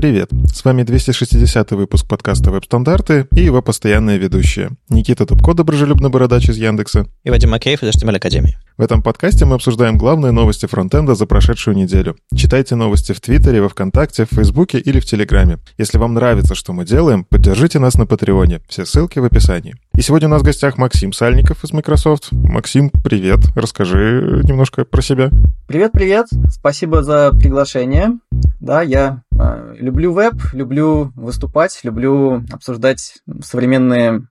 Привет! С вами 260 выпуск подкаста «Веб-стандарты» и его постоянные ведущие. Никита Тупко, доброжелюбный бородач из Яндекса. И Вадим Макеев из HTML Академии. В этом подкасте мы обсуждаем главные новости фронтенда за прошедшую неделю. Читайте новости в Твиттере, во Вконтакте, в Фейсбуке или в Телеграме. Если вам нравится, что мы делаем, поддержите нас на Патреоне. Все ссылки в описании. И сегодня у нас в гостях Максим Сальников из Microsoft. Максим, привет. Расскажи немножко про себя. Привет-привет. Спасибо за приглашение. Да, я люблю веб, люблю выступать, люблю обсуждать современные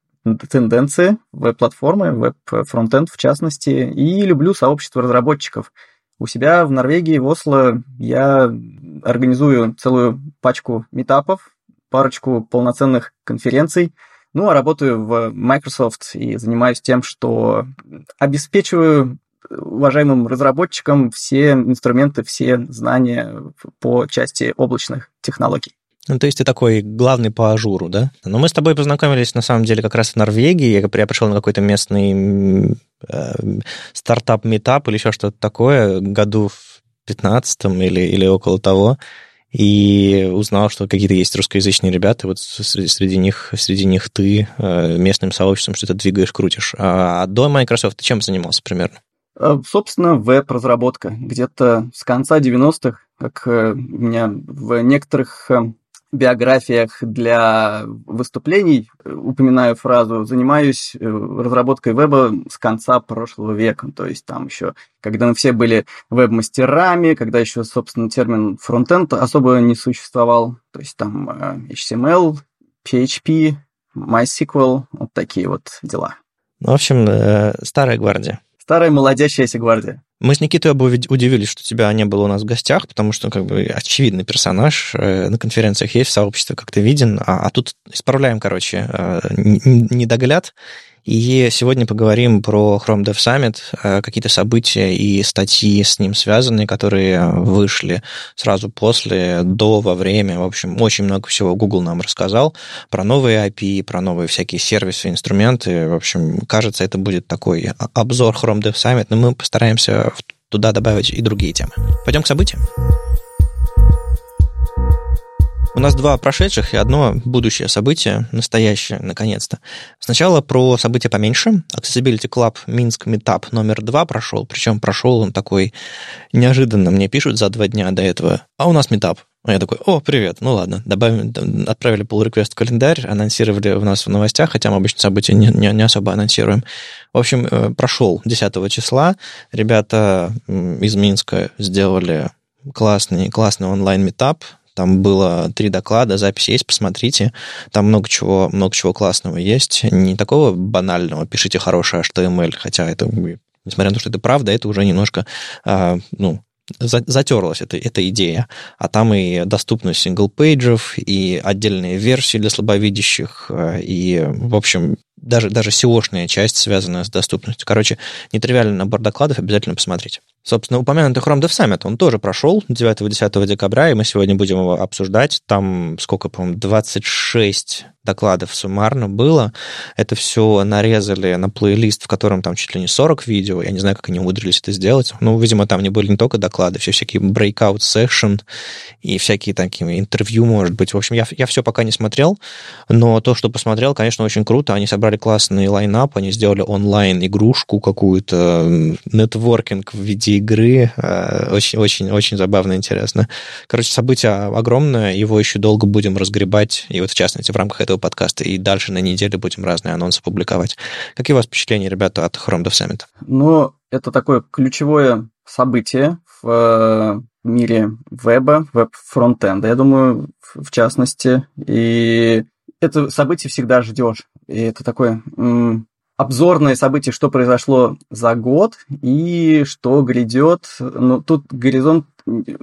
тенденции веб-платформы, веб-фронтенд в частности, и люблю сообщество разработчиков. У себя в Норвегии, в Осло, я организую целую пачку метапов, парочку полноценных конференций, ну, а работаю в Microsoft и занимаюсь тем, что обеспечиваю уважаемым разработчикам все инструменты, все знания по части облачных технологий. Ну, то есть ты такой главный по Azure у, да? Но ну, мы с тобой познакомились, на самом деле, как раз в Норвегии. Я, пришел на какой-то местный э, стартап-митап или еще что-то такое году в 15 или, или около того и узнал, что какие-то есть русскоязычные ребята, вот среди них, среди них ты э, местным сообществом что-то двигаешь, крутишь. А до Microsoft ты чем занимался примерно? Э, собственно, веб-разработка. Где-то с конца 90-х, как э, у меня в некоторых биографиях для выступлений упоминаю фразу «занимаюсь э, разработкой веба с конца прошлого века». То есть там еще, когда мы все были веб-мастерами, когда еще, собственно, термин фронтенд особо не существовал. То есть там HTML, PHP, MySQL, вот такие вот дела. Ну, в общем, старая гвардия. Старая молодящаяся гвардия. Мы с Никитой оба удивились, что тебя не было у нас в гостях, потому что как бы очевидный персонаж э, на конференциях есть, в сообществе как-то виден, а, а тут исправляем, короче, э, недогляд и сегодня поговорим про Chrome Dev Summit, э, какие-то события и статьи с ним связанные, которые вышли сразу после, до, во время. В общем, очень много всего Google нам рассказал про новые API, про новые всякие сервисы, инструменты. В общем, кажется, это будет такой обзор Chrome Dev Summit, но мы постараемся туда добавить и другие темы. Пойдем к событиям. У нас два прошедших и одно будущее событие, настоящее, наконец-то. Сначала про события поменьше. Accessibility Club Минск Meetup номер два прошел, причем прошел он такой неожиданно. Мне пишут за два дня до этого, а у нас метап. А я такой, о, привет, ну ладно, добавим, отправили pull request в календарь, анонсировали у нас в новостях, хотя мы обычно события не, не, не особо анонсируем. В общем, э, прошел 10 числа, ребята из Минска сделали классный, классный онлайн-метап, там было три доклада, запись есть, посмотрите. Там много чего, много чего классного есть. Не такого банального, пишите хорошее HTML, хотя это, несмотря на то, что это правда, это уже немножко, а, ну, затерлась эта, эта идея. А там и доступность single page ев, и отдельные версии для слабовидящих, а, и, в общем, даже, даже SEO -шная часть, связанная с доступностью. Короче, нетривиальный набор докладов обязательно посмотрите. Собственно, упомянутый Chrome Dev Summit, он тоже прошел 9-10 декабря, и мы сегодня будем его обсуждать. Там, сколько, по-моему, 26 докладов суммарно было. Это все нарезали на плейлист, в котором там чуть ли не 40 видео. Я не знаю, как они умудрились это сделать. Ну, видимо, там не были не только доклады, все всякие breakout session и всякие такие интервью, может быть. В общем, я, я все пока не смотрел, но то, что посмотрел, конечно, очень круто. Они собрали классный лайнап, они сделали онлайн-игрушку какую-то, нетворкинг в виде игры. Очень-очень-очень забавно, интересно. Короче, событие огромное, его еще долго будем разгребать, и вот в частности в рамках этого подкаста, и дальше на неделе будем разные анонсы публиковать. Какие у вас впечатления, ребята, от Chrome Dev Summit? Ну, это такое ключевое событие в э, мире веба, веб-фронтенда, я думаю, в частности. И это событие всегда ждешь. И это такое обзорное событие, что произошло за год и что грядет. Ну, тут горизонт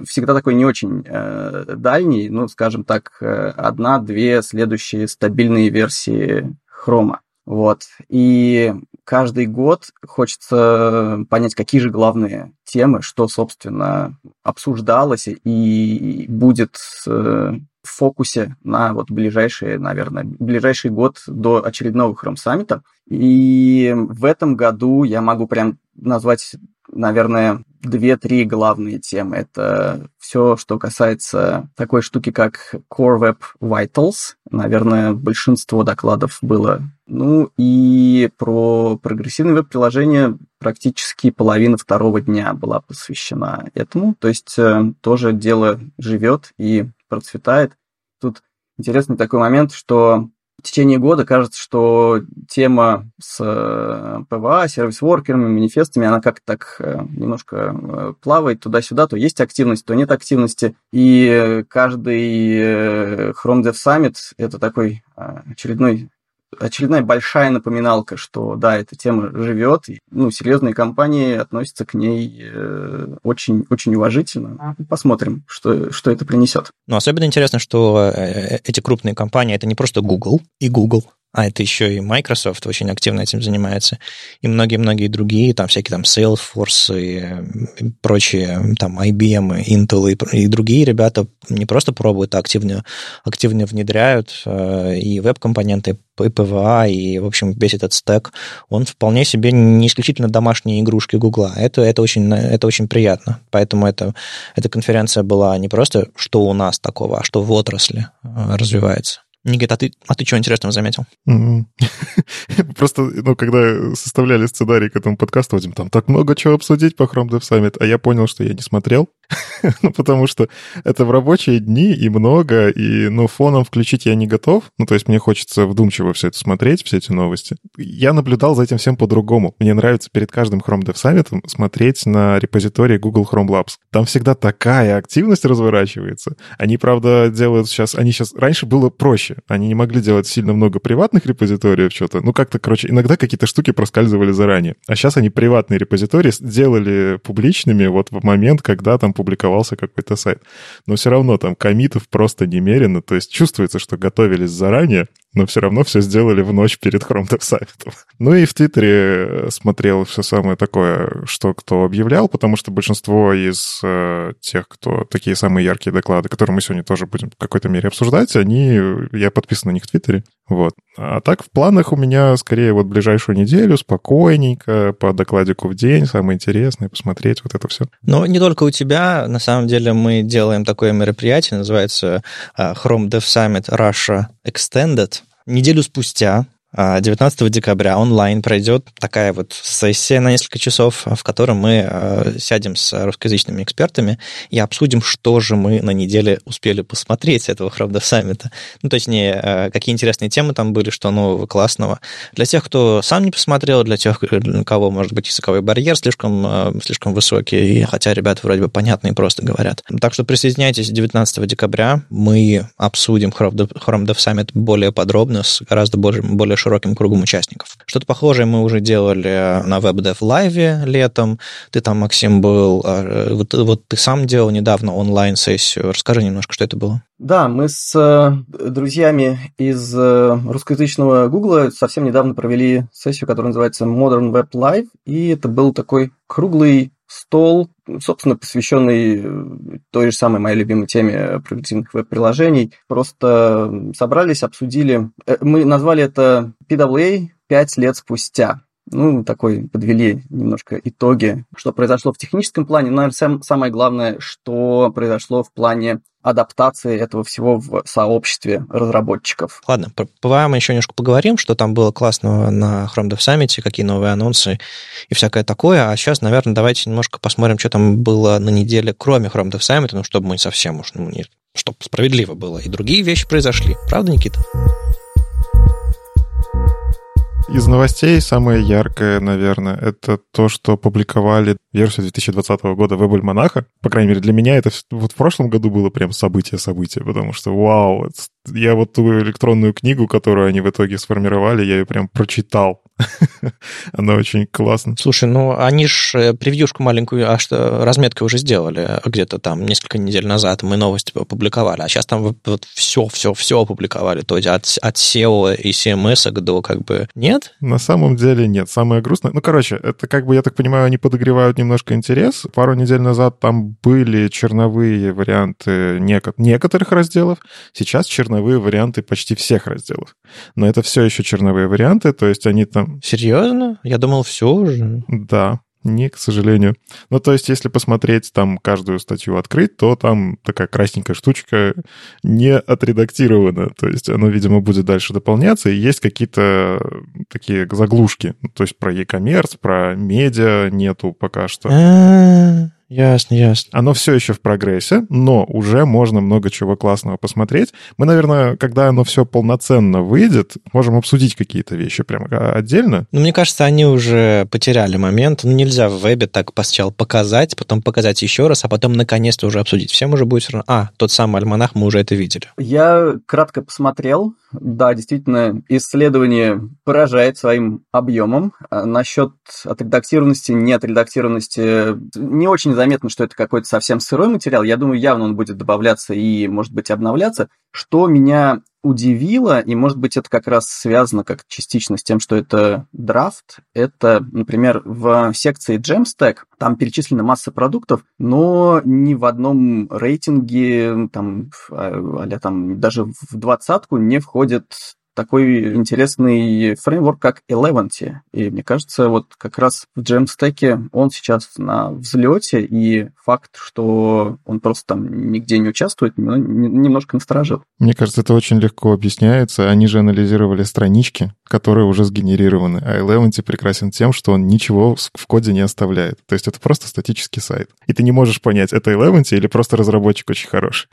всегда такой не очень э, дальний, ну, скажем так, э, одна-две следующие стабильные версии хрома. Вот. И каждый год хочется понять, какие же главные темы, что, собственно, обсуждалось и будет э, фокусе на вот ближайшие, наверное, ближайший год до очередного Chrome саммита. И в этом году я могу прям назвать, наверное, две-три главные темы. Это все, что касается такой штуки, как Core Web Vitals. Наверное, большинство докладов было. Ну и про прогрессивное веб-приложение практически половина второго дня была посвящена этому. То есть э, тоже дело живет и процветает. Тут интересный такой момент, что в течение года кажется, что тема с э, PWA, service worker ами, манифестами, она как-то так э, немножко э, плавает туда-сюда, то есть активность, то нет активности. И каждый Chrome Dev Summit — это такой очередной очередная большая напоминалка, что да, эта тема живет, и, ну, серьезные компании относятся к ней э, очень, очень уважительно. Посмотрим, что, что это принесет. Ну, особенно интересно, что э, эти крупные компании это не просто Google и Google, а это еще и Microsoft очень активно этим занимается, и многие-многие другие, там всякие там Salesforce и, и прочие, там IBM, Intel и, и другие ребята не просто пробуют, а активно, активно внедряют э, и веб-компоненты, и PWA, и, в общем, весь этот стек, он вполне себе не исключительно домашние игрушки Гугла. Это, это, очень, это очень приятно. Поэтому это, эта конференция была не просто, что у нас такого, а что в отрасли э, развивается. Никита, а ты, а ты что интересного заметил? Просто, ну, когда составляли сценарий к этому подкасту, Вадим, там так много чего обсудить по Chrome Dev Summit, а я понял, что я не смотрел, ну, потому что это в рабочие дни и много, и, ну, фоном включить я не готов, ну, то есть мне хочется вдумчиво все это смотреть, все эти новости. Я наблюдал за этим всем по-другому. Мне нравится перед каждым Chrome Dev Summit смотреть на репозитории Google Chrome Labs. Там всегда такая активность разворачивается. Они, правда, делают сейчас, они сейчас, раньше было проще, они не могли делать сильно много приватных репозиториев, что-то. Ну, как-то, короче, иногда какие-то штуки проскальзывали заранее. А сейчас они приватные репозитории сделали публичными вот в момент, когда там публиковался какой-то сайт. Но все равно там комитов просто немерено. То есть чувствуется, что готовились заранее, но все равно все сделали в ночь перед Chrome Dev Summit. Ну и в Твиттере смотрел все самое такое, что кто объявлял, потому что большинство из э, тех, кто такие самые яркие доклады, которые мы сегодня тоже будем в какой-то мере обсуждать, они, я подписан на них в Твиттере. Вот. А так в планах у меня скорее вот ближайшую неделю спокойненько, по докладику в день, самое интересное, посмотреть вот это все. Но не только у тебя, на самом деле мы делаем такое мероприятие, называется а, Chrome Dev Summit Russia Extended. Неделю спустя 19 а, декабря онлайн пройдет такая вот сессия на несколько часов, в которой мы а, сядем с русскоязычными экспертами и обсудим, что же мы на неделе успели посмотреть с этого Хравда саммита. Ну, точнее, а, какие интересные темы там были, что нового, классного. Для тех, кто сам не посмотрел, для тех, для кого, может быть, языковой барьер слишком, слишком высокий, хотя ребята вроде бы понятно и просто говорят. Так что присоединяйтесь 19 декабря, мы обсудим Dev Summit более подробно, с гораздо более, более широким кругом участников. Что-то похожее мы уже делали на WebDev Live летом. Ты там, Максим, был. А, вот, вот ты сам делал недавно онлайн-сессию. Расскажи немножко, что это было. Да, мы с э, друзьями из э, русскоязычного Гугла совсем недавно провели сессию, которая называется Modern Web Live, и это был такой круглый стол, собственно, посвященный э, той же самой моей любимой теме прогрессивных веб-приложений. Просто собрались, обсудили. Э, мы назвали это PWA «Пять лет спустя». Ну, такой подвели немножко итоги, что произошло в техническом плане, но, наверное, самое главное, что произошло в плане адаптации этого всего в сообществе разработчиков. Ладно, про PWA мы еще немножко поговорим, что там было классного на Chrome Dev Summit, какие новые анонсы и всякое такое. А сейчас, наверное, давайте немножко посмотрим, что там было на неделе, кроме Chrome Dev Summit, ну, чтобы мы совсем уж, ну, не, чтобы справедливо было. И другие вещи произошли. Правда, Никита? Из новостей самое яркое, наверное, это то, что публиковали версию 2020 года Web Almanac. По крайней мере, для меня это вот в прошлом году было прям событие-событие, потому что вау, я вот ту электронную книгу, которую они в итоге сформировали, я ее прям прочитал. Она очень классная. Слушай, ну они ж э, превьюшку маленькую, а что разметкой уже сделали где-то там несколько недель назад. Мы новости опубликовали, а сейчас там вот все, все, все опубликовали. То есть от, от SEO и CMS до как бы нет? На самом деле нет. Самое грустное... Ну, короче, это как бы, я так понимаю, они подогревают немножко интерес. Пару недель назад там были черновые варианты некоторых разделов. Сейчас черновые варианты почти всех разделов. Но это все еще черновые варианты, то есть они там... Серьезно? Я думал, все уже. Да. не, к сожалению. Ну, то есть, если посмотреть там каждую статью открыть, то там такая красненькая штучка не отредактирована. То есть, оно, видимо, будет дальше дополняться, и есть какие-то такие заглушки. То есть, про e-commerce, про медиа нету пока что. А, Ясно, ясно. Оно все еще в прогрессе, но уже можно много чего классного посмотреть. Мы, наверное, когда оно все полноценно выйдет, можем обсудить какие-то вещи прямо отдельно. Ну, мне кажется, они уже потеряли момент. Ну, нельзя в вебе так сначала показать, потом показать еще раз, а потом наконец-то уже обсудить. Всем уже будет все равно, а, тот самый альманах, мы уже это видели. Я кратко посмотрел. Да, действительно, исследование поражает своим объемом. А насчет отредактированности, неотредактированности не очень заметно, что это какой-то совсем сырой материал. Я думаю, явно он будет добавляться и, может быть, обновляться. Что меня удивило, и, может быть, это как раз связано как частично с тем, что это драфт, это, например, в секции Jamstack, там перечислена масса продуктов, но ни в одном рейтинге, там, а там даже в двадцатку не входит такой интересный фреймворк, как Eleventy. И мне кажется, вот как раз в Jamstack он сейчас на взлете, и факт, что он просто там нигде не участвует, немножко насторожил. Мне кажется, это очень легко объясняется. Они же анализировали странички, которые уже сгенерированы. А Eleventy прекрасен тем, что он ничего в коде не оставляет. То есть это просто статический сайт. И ты не можешь понять, это Eleventy или просто разработчик очень хороший.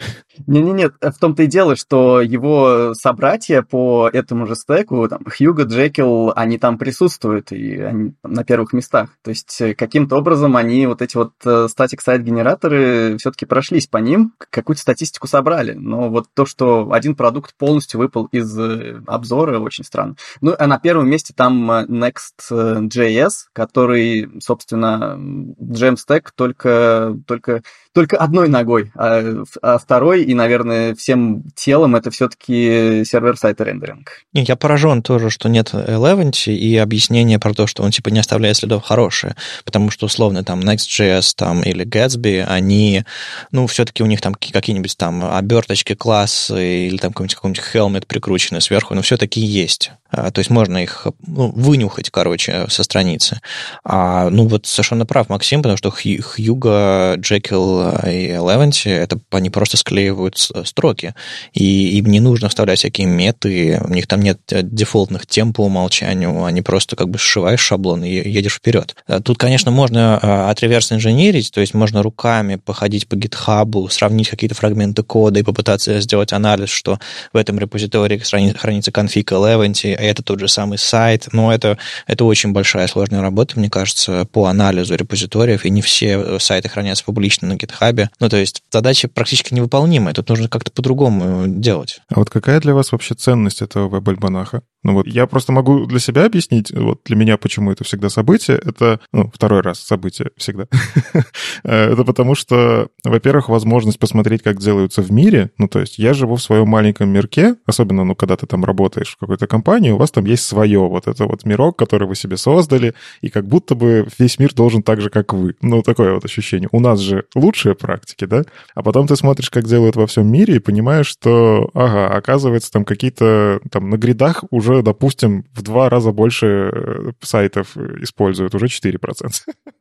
Не-не-не, в том-то и дело, что его собратья по этому же стеку, там, Хьюго, Джекил, они там присутствуют, и они там на первых местах. То есть э, каким-то образом они, вот эти вот статик сайт генераторы все-таки прошлись по ним, какую-то статистику собрали. Но вот то, что один продукт полностью выпал из э, обзора, очень странно. Ну, а на первом месте там э, Next.js, который, собственно, Jamstack только, только, только одной ногой, а, а второй и, наверное, всем телом это все-таки сервер-сайт рендеринг. Я поражен тоже, что нет Eleventy, и объяснение про то, что он типа не оставляет следов хорошее, потому что условно там Next.js там, или Gatsby, они, ну, все-таки у них там какие-нибудь там оберточки классы или там какой-нибудь, какой-нибудь helmet прикрученный сверху, но все-таки есть. А, то есть можно их ну, вынюхать, короче, со страницы. А, ну, вот совершенно прав Максим, потому что Хьюга, Джекил и Eleventy, это они просто склеивают строки, и им не нужно вставлять всякие меты, у них там нет дефолтных тем по умолчанию, они просто как бы сшиваешь шаблон и едешь вперед. А тут, конечно, можно а, отреверс инженерить, то есть можно руками походить по гитхабу, сравнить какие-то фрагменты кода и попытаться сделать анализ, что в этом репозитории хранится конфиг Eleventy, это тот же самый сайт, но это, это очень большая сложная работа, мне кажется, по анализу репозиториев, и не все э, сайты хранятся публично на GitHub. Ну, то есть задача практически невыполнимая, тут нужно как-то по-другому делать. А вот какая для вас вообще ценность этого веб-альманаха? Ну вот я просто могу для себя объяснить, вот для меня почему это всегда событие, это, ну, второй раз событие всегда. Э, это потому что, во-первых, возможность посмотреть, как делаются в мире, ну, то есть я живу в своем маленьком мирке, особенно, ну, когда ты там работаешь в какой-то компании, у вас там есть свое, вот это вот мирок, который вы себе создали, и как будто бы весь мир должен так же, как вы. Ну, такое вот ощущение. У нас же лучшие практики, да? А потом ты смотришь, как делают во всем мире, и понимаешь, что, ага, оказывается, там какие-то, там на гридах уже, допустим, в два раза больше э, сайтов используют, уже 4%.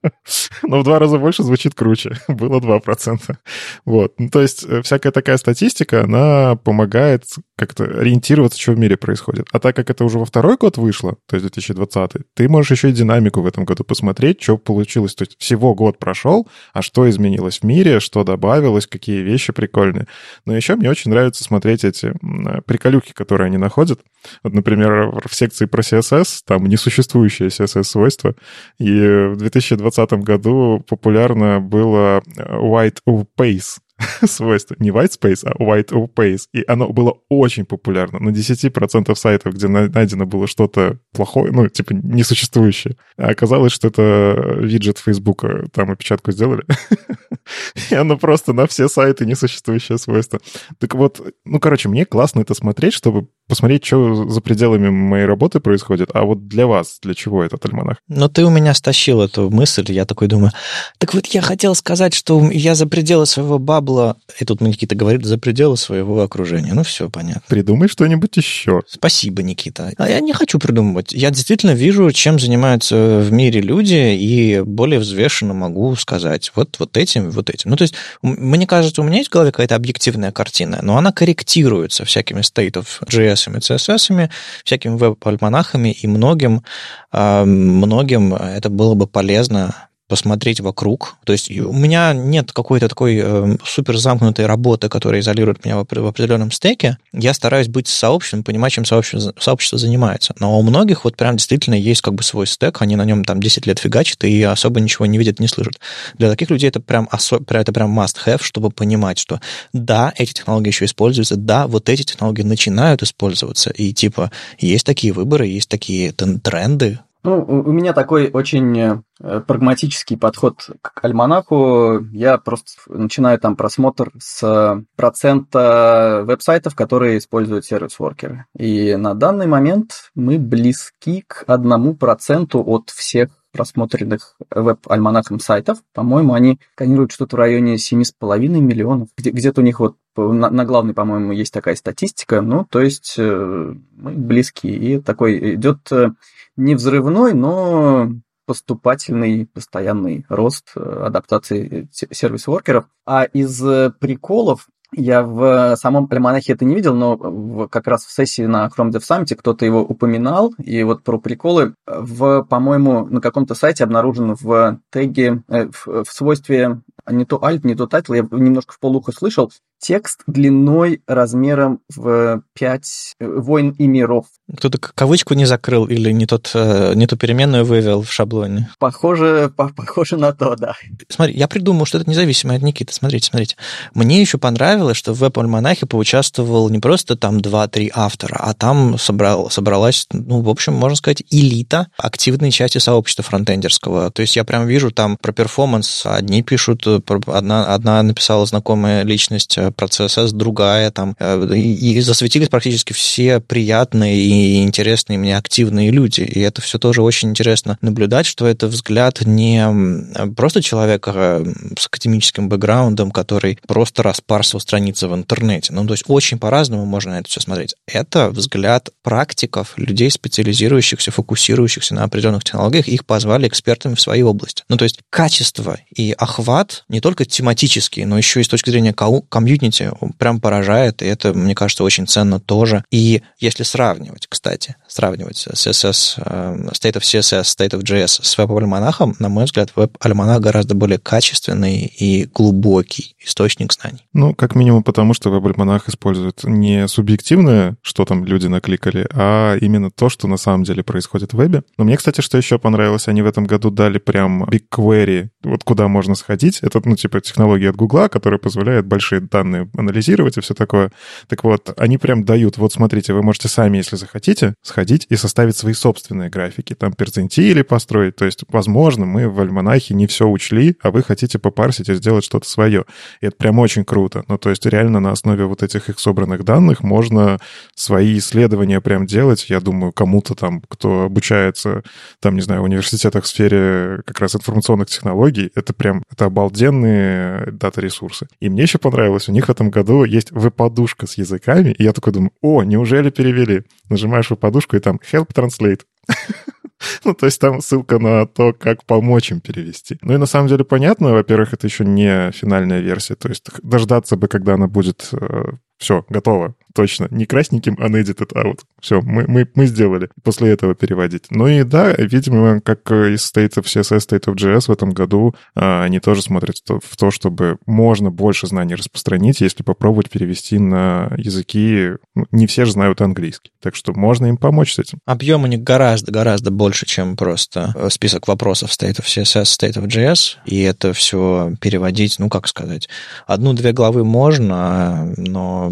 Но в два раза больше звучит круче. Было 2%. Вот. Ну, то есть э, всякая такая статистика, она помогает как-то ориентироваться, что в мире происходит. А так как это уже во второй год вышло, то есть 2020, ты можешь еще и динамику в этом году посмотреть, что получилось. То есть всего год прошел, а что изменилось в мире, что добавилось, какие вещи прикольные. Но еще мне очень нравится смотреть эти приколюхи, которые они находят. Вот, например, в секции про CSS, там несуществующее CSS-свойство, и в 2020 году популярно было white pace, свойство. Не white space, а white opace. И оно было очень популярно. На 10% сайтов, где найдено было что-то плохое, ну, типа несуществующее. А оказалось, что это виджет Фейсбука. Там опечатку сделали. и оно просто на все сайты несуществующее свойство. Так вот, ну, короче, мне классно это смотреть, чтобы посмотреть, что за пределами моей работы происходит. А вот для вас, для чего этот альманах? Ну, ты у меня стащил эту мысль, я такой думаю, так вот я хотел сказать, что я за пределы своего бабла, и тут Никита говорит, за пределы своего окружения. Ну, все понятно. Придумай что-нибудь еще. Спасибо, Никита. А я не хочу придумывать. Я действительно вижу, чем занимаются в мире люди, и более взвешенно могу сказать вот, вот этим, вот этим. Ну, то есть, мне кажется, у меня есть в голове какая-то объективная картина, но она корректируется всякими of JS и CSS, всякими веб-альманахами, и многим, а, многим это было бы полезно посмотреть вокруг. То есть у меня нет какой-то такой э, супер замкнутой работы, которая изолирует меня в, определенном стеке. Я стараюсь быть сообществом, понимать, чем сообщество, сообщество занимается. Но у многих вот прям действительно есть как бы свой стек, они на нем там 10 лет фигачат и особо ничего не видят, не слышат. Для таких людей это прям, осо- это прям must-have, чтобы понимать, что да, эти технологии еще используются, да, вот эти технологии начинают использоваться, и типа есть такие выборы, есть такие тренды, ну, у меня такой очень э, прагматический подход к альманаху. Я просто начинаю там просмотр с процента веб-сайтов, которые используют сервис-воркеры. И на данный момент мы близки к одному проценту от всех просмотренных веб-альманахом сайтов. По-моему, они сканируют что-то в районе 7,5 миллионов. Где- где-то у них вот на, на главной, по-моему, есть такая статистика. Ну, то есть э, мы близки. И такой идет э, не взрывной, но поступательный, постоянный рост э, адаптации сервис-воркеров. А из э, приколов я в самом альманахе это не видел, но в, как раз в сессии на Chrome Dev Summit кто-то его упоминал, и вот про приколы в, по-моему, на каком-то сайте обнаружен в теге, э, в, в свойстве не то alt, не то title, я немножко в полухо слышал, текст длиной размером в 5 э, войн и миров. Кто-то кавычку не закрыл или не, тот, э, не ту переменную вывел в шаблоне? Похоже, по похоже на то, да. Смотри, я придумал, что это независимо от Никиты. Смотрите, смотрите. Мне еще понравилось, что в веб-альманахе поучаствовал не просто там 2-3 автора, а там собрал, собралась, ну, в общем, можно сказать, элита активной части сообщества фронтендерского. То есть я прям вижу там про перформанс. Одни пишут, э, одна, одна написала знакомая личность про CSS другая, там, э, и, и засветились практически все приятные и интересные мне активные люди, и это все тоже очень интересно наблюдать, что это взгляд не просто человека э, с академическим бэкграундом, который просто распарсил страницы в интернете, ну, то есть очень по-разному можно на это все смотреть. Это взгляд практиков, людей, специализирующихся, фокусирующихся на определенных технологиях, их позвали экспертами в своей области. Ну, то есть качество и охват не только тематический, но еще и с точки зрения комьюнити прям поражает, и это, мне кажется, очень ценно тоже. И если сравнивать, кстати, сравнивать CSS, э, State of CSS, State of JS с веб-альманахом, на мой взгляд, веб-альманах гораздо более качественный и глубокий источник знаний. Ну, как минимум потому, что веб-альманах использует не субъективное, что там люди накликали, а именно то, что на самом деле происходит в вебе. Но мне, кстати, что еще понравилось, они в этом году дали прям BigQuery, вот куда можно сходить. Это, ну, типа технология от Гугла, которая позволяет большие данные анализировать и все такое. Так вот, они прям дают, вот смотрите, вы можете сами, если захотите, сходить и составить свои собственные графики, там перцентили построить. То есть, возможно, мы в альманахе не все учли, а вы хотите попарсить и сделать что-то свое. И это прям очень круто. Ну, то есть реально на основе вот этих их собранных данных можно свои исследования прям делать. Я думаю, кому-то там, кто обучается, там, не знаю, в университетах в сфере как раз информационных технологий, это прям, это обалденные дата-ресурсы. И мне еще понравилось, у них в этом году есть выпадушка с языками, и я такой думаю, о, неужели перевели? Нажимаешь выпадушку, и там help translate. Ну, то есть там ссылка на то, как помочь им перевести. Ну и на самом деле понятно, во-первых, это еще не финальная версия, то есть дождаться бы, когда она будет э, все, готово. Точно. Не красненьким unedited out. Все, мы, мы, мы сделали. После этого переводить. Ну и да, видимо, как из State of CSS, State of JS в этом году, а, они тоже смотрят в то, чтобы можно больше знаний распространить, если попробовать перевести на языки. Ну, не все же знают английский. Так что можно им помочь с этим. Объем у них гораздо-гораздо больше, чем просто э, список вопросов State of CSS, State of JS. И это все переводить, ну, как сказать, одну-две главы можно, но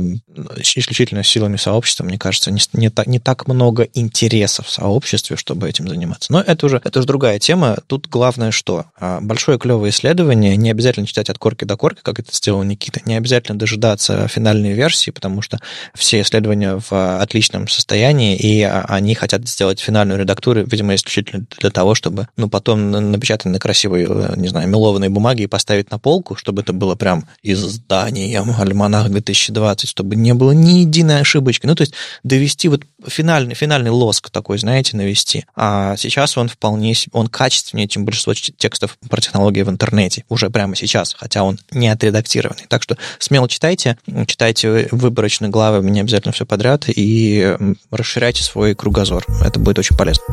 исключительно силами сообщества, мне кажется, не, не, так, не так много интересов в сообществе, чтобы этим заниматься. Но это уже, это уже другая тема. Тут главное что? А, большое клевое исследование, не обязательно читать от корки до корки, как это сделал Никита, не обязательно дожидаться финальной версии, потому что все исследования в отличном состоянии, и они хотят сделать финальную редактуру, видимо, исключительно для того, чтобы, ну, потом напечатать на красивой, не знаю, мелованной бумаге и поставить на полку, чтобы это было прям изданием Альманах 2020, чтобы не было ни единой ошибочки. Ну, то есть довести вот финальный, финальный лоск такой, знаете, навести. А сейчас он вполне, он качественнее, чем большинство текстов про технологии в интернете. Уже прямо сейчас, хотя он не отредактированный. Так что смело читайте, читайте выборочные главы, не обязательно все подряд, и расширяйте свой кругозор. Это будет очень полезно.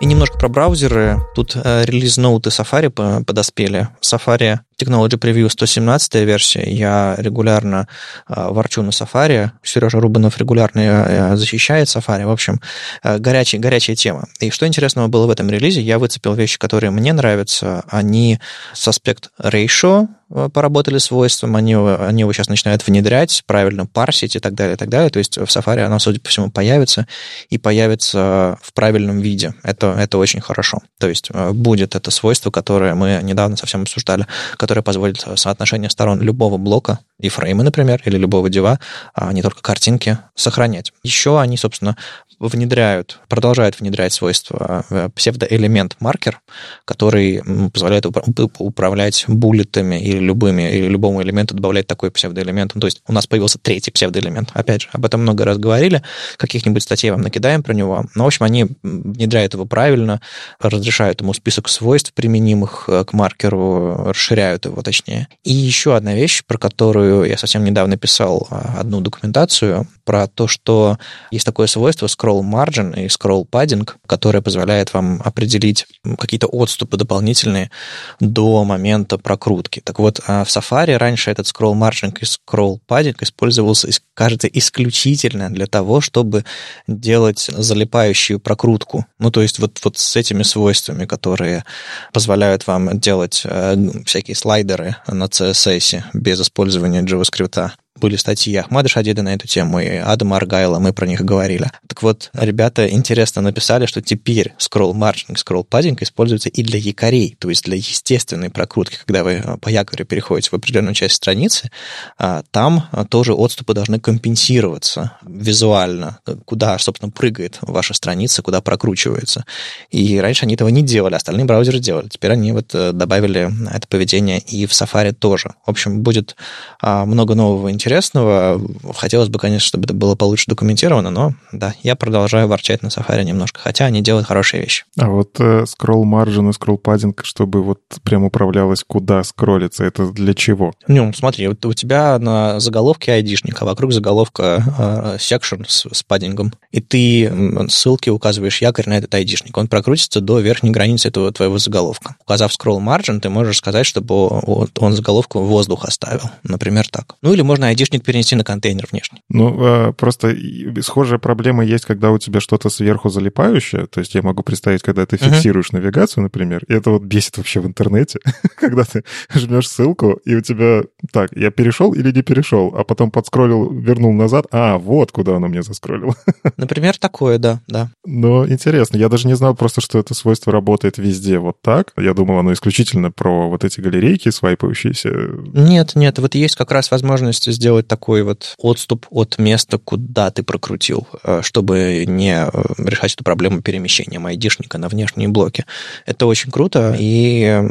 И немножко про браузеры. Тут э, релиз-ноуты Safari подоспели. Safari Technology Preview 117 версия. Я регулярно э, ворчу на Safari. Сережа Рубанов регулярно э, защищает Safari. В общем, э, горячая, горячая тема. И что интересного было в этом релизе, я выцепил вещи, которые мне нравятся. Они с аспект ratio Э, поработали свойством, они, они его сейчас начинают внедрять, правильно парсить и так далее, и так далее. То есть в Safari оно, судя по всему, появится и появится в правильном виде. Это, это очень хорошо. То есть э, будет это свойство, которое мы недавно совсем обсуждали, которое позволит соотношение сторон любого блока, и фреймы, например, или любого дива, а не только картинки, сохранять. Еще они, собственно, внедряют, продолжают внедрять свойства э, псевдоэлемент маркер, который позволяет управлять буллетами или любыми, или любому элементу добавлять такой псевдоэлемент. Ну, то есть у нас появился третий псевдоэлемент. Опять же, об этом много раз говорили, каких-нибудь статей вам накидаем про него. Но, в общем, они внедряют его правильно, разрешают ему список свойств, применимых э, к маркеру, расширяют его точнее. И еще одна вещь, про которую я совсем недавно писал а, одну документацию, про то, что есть такое свойство scroll margin и scroll padding, которое позволяет вам определить какие-то отступы дополнительные до момента прокрутки. Так вот, а в Safari раньше этот scroll margin и scroll padding использовался, кажется, исключительно для того, чтобы делать залипающую прокрутку. Ну, то есть вот, вот с этими свойствами, которые позволяют вам делать э, всякие слайдеры на CSS без использования JavaScript были статьи Ахмада Шадида на эту тему, и Адама Аргайла, мы про них говорили. Так вот, ребята интересно написали, что теперь scroll margin, scroll padding используется и для якорей, то есть для естественной прокрутки, когда вы э, по якорю переходите в определенную часть страницы, а, там э, тоже отступы должны компенсироваться визуально, куда, собственно, прыгает ваша страница, куда прокручивается. И раньше они этого не делали, остальные браузеры делали. Теперь они вот э, добавили это поведение и в Safari тоже. В общем, будет а, много нового интересного интересного. Хотелось бы, конечно, чтобы это было получше документировано, но да, я продолжаю ворчать на Safari немножко, хотя они делают хорошие вещи. А вот э, scroll margin и scroll padding, чтобы вот прям управлялось, куда скроллиться, это для чего? Ну, смотри, вот у тебя на заголовке айдишник, а вокруг заголовка э, section с, с паддингом, и ты ссылки указываешь якорь на этот айдишник, он прокрутится до верхней границы этого твоего заголовка. Указав scroll margin, ты можешь сказать, чтобы он заголовку воздух оставил, например, так. Ну, или можно айдишник перенести на контейнер внешний. Ну, а, просто схожая проблема есть, когда у тебя что-то сверху залипающее. То есть я могу представить, когда ты фиксируешь uh-huh. навигацию, например, и это вот бесит вообще в интернете, когда ты жмешь ссылку, и у тебя так, я перешел или не перешел, а потом подскроллил, вернул назад, а, вот куда оно мне заскроллило. Например, такое, да, да. Но интересно, я даже не знал просто, что это свойство работает везде вот так. Я думал, оно исключительно про вот эти галерейки свайпающиеся. Нет, нет, вот есть как раз возможность сделать сделать такой вот отступ от места, куда ты прокрутил, э, чтобы не э, решать эту проблему перемещения айдишника на внешние блоки. Это очень круто, и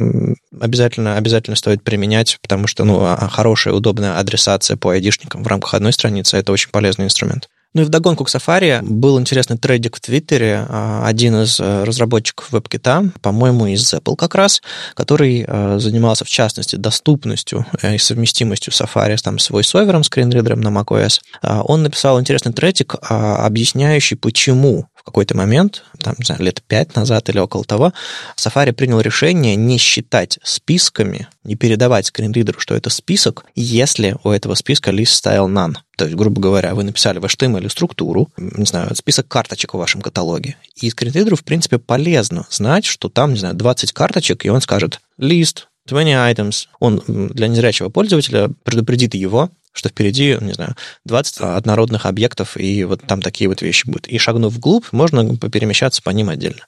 обязательно, обязательно стоит применять, потому что ну, а, хорошая, удобная адресация по айдишникам в рамках одной страницы – это очень полезный инструмент. Ну и вдогонку к Safari был интересный трейдик в Твиттере. А, один из э, разработчиков WebKit, по-моему, из Apple как раз, который э, занимался, в частности, доступностью э, и совместимостью Safari там, с VoiceOver, скринридером на macOS. А, он написал интересный трейдик, а, объясняющий, почему какой-то момент, там, не знаю, лет пять назад или около того, Safari принял решение не считать списками, не передавать скринридеру, что это список, если у этого списка list style none. То есть, грубо говоря, вы написали в HTML структуру, не знаю, список карточек в вашем каталоге. И скринридеру, в принципе, полезно знать, что там, не знаю, 20 карточек, и он скажет list, 20 items. Он для незрячего пользователя предупредит его что впереди, не знаю, 20 однородных объектов, и вот там такие вот вещи будут. И шагнув вглубь, можно перемещаться по ним отдельно.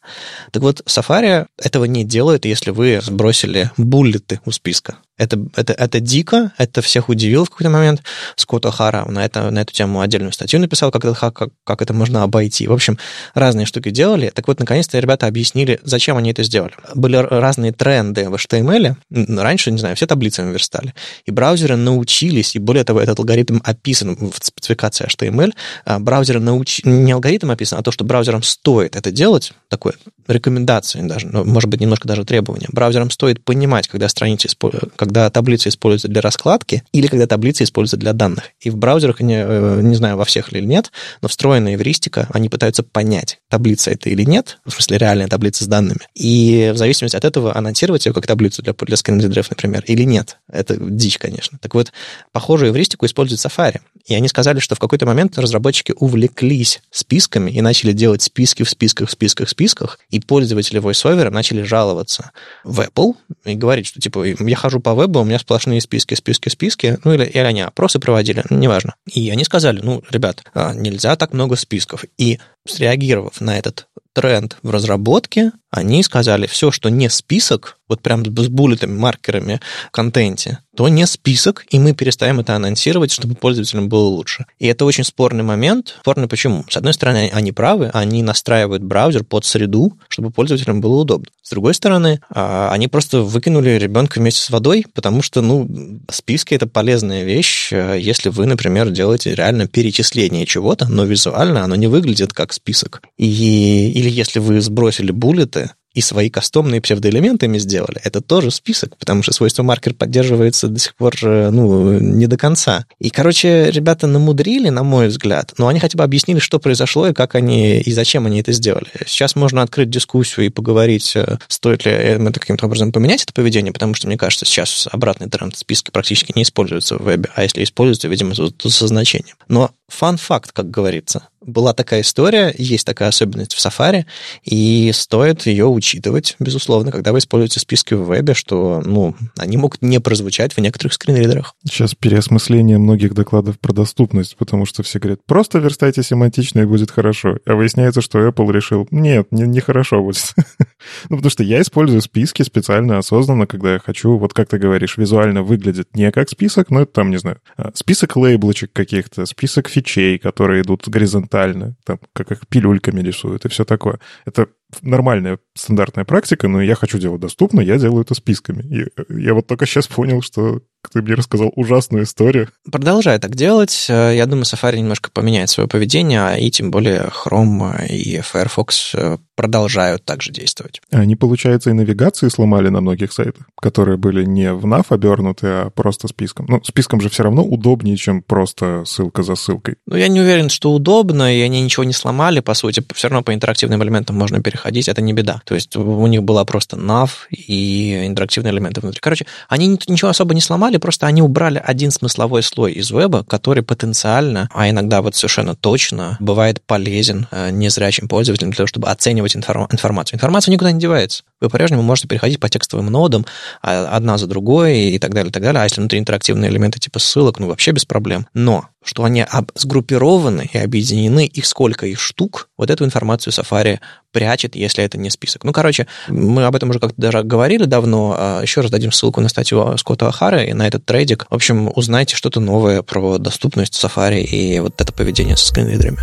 Так вот, Safari этого не делает, если вы сбросили буллеты у списка. Это, это, это дико, это всех удивило в какой-то момент. Скотт О'Хара на, это, на эту тему отдельную статью написал, как это, как, как это можно обойти. В общем, разные штуки делали. Так вот, наконец-то ребята объяснили, зачем они это сделали. Были разные тренды в HTML. Раньше, не знаю, все таблицами верстали. И браузеры научились, и более того, этот алгоритм описан в спецификации HTML. А браузеры научились, не алгоритм описан, а то, что браузерам стоит это делать, такое рекомендации даже, ну, может быть, немножко даже требования. Браузерам стоит понимать, когда страницы, когда таблица используется для раскладки или когда таблица используется для данных. И в браузерах, не, э, не знаю, во всех или нет, но встроенная эвристика, они пытаются понять, таблица это или нет, в смысле реальная таблица с данными. И в зависимости от этого аннотировать ее как таблицу для, для скринридеров, например, или нет. Это дичь, конечно. Так вот, похожую эвристику использует Safari. И они сказали, что в какой-то момент разработчики увлеклись списками и начали делать списки в списках, в списках, в списках, и пользователи VoiceOver начали жаловаться в Apple и говорить, что, типа, я хожу по вебу, у меня сплошные списки, списки, списки, ну, или, или они опросы проводили, ну, неважно. И они сказали, ну, ребят, а, нельзя так много списков. И среагировав на этот тренд в разработке, они сказали, все, что не список, вот прям с буллетами, маркерами в контенте, то не список, и мы перестаем это анонсировать, чтобы пользователям было лучше. И это очень спорный момент. Спорный почему? С одной стороны, они правы, они настраивают браузер под среду, чтобы пользователям было удобно. С другой стороны, а, они просто выкинули ребенка вместе с водой, потому что, ну, списки — это полезная вещь, а, если вы, например, делаете реально перечисление чего-то, но визуально оно не выглядит как список. И, или если вы сбросили буллеты, и свои кастомные псевдоэлементами сделали, это тоже список, потому что свойство маркер поддерживается до сих пор, э, ну, не до конца. И, короче, ребята намудрили, на мой взгляд, но они хотя бы объяснили, что произошло и как они, и зачем они это сделали. Сейчас можно открыть дискуссию и поговорить, э, стоит ли это каким-то образом поменять это поведение, потому что, мне кажется, сейчас обратный тренд списки практически не используются в вебе, а если используются, видимо, то со значением. Но фан-факт, как говорится была такая история, есть такая особенность в Safari, и стоит ее учитывать, безусловно, когда вы используете списки в вебе, что, ну, они могут не прозвучать в некоторых скринридерах. Сейчас переосмысление многих докладов про доступность, потому что все говорят, просто верстайте семантично и будет хорошо. А выясняется, что Apple решил, нет, не, не хорошо будет. ну, потому что я использую списки специально, осознанно, когда я хочу, вот как ты говоришь, визуально выглядит не как список, но это там, не знаю, а, список лейблочек каких-то, список фичей, которые идут горизонтально, там, как их пилюльками рисуют и все такое. Это нормальная стандартная практика, но я хочу делать доступно, я делаю это списками. И э, я вот только сейчас понял, что ты мне рассказал ужасную историю. Продолжай так делать. Э, я думаю, Safari немножко поменяет свое поведение, и тем более Chrome и Firefox э, продолжают также действовать. Они, получается, и навигации сломали на многих сайтах, которые были не в NAV обернуты, а просто списком. Ну, списком же все равно удобнее, чем просто ссылка за ссылкой. Ну, я не уверен, что удобно, и они ничего не сломали, по сути. Все равно по интерактивным элементам можно переходить это не беда. То есть у них была просто nav и интерактивные элементы внутри. Короче, они ничего особо не сломали, просто они убрали один смысловой слой из веба, который потенциально, а иногда вот совершенно точно, бывает полезен э, незрячим пользователям для того, чтобы оценивать информацию. Информация никуда не девается. Вы по-прежнему можете переходить по текстовым нодам а, одна за другой и так далее, и так далее. А если внутри интерактивные элементы типа ссылок, ну вообще без проблем. Но что они сгруппированы и объединены, их сколько их штук, вот эту информацию Safari прячет, если это не список. Ну, короче, мы об этом уже как-то даже говорили давно. А Еще раз дадим ссылку на статью Скотта Ахары и на этот трейдик. В общем, узнайте что-то новое про доступность Safari и вот это поведение со скринридерами.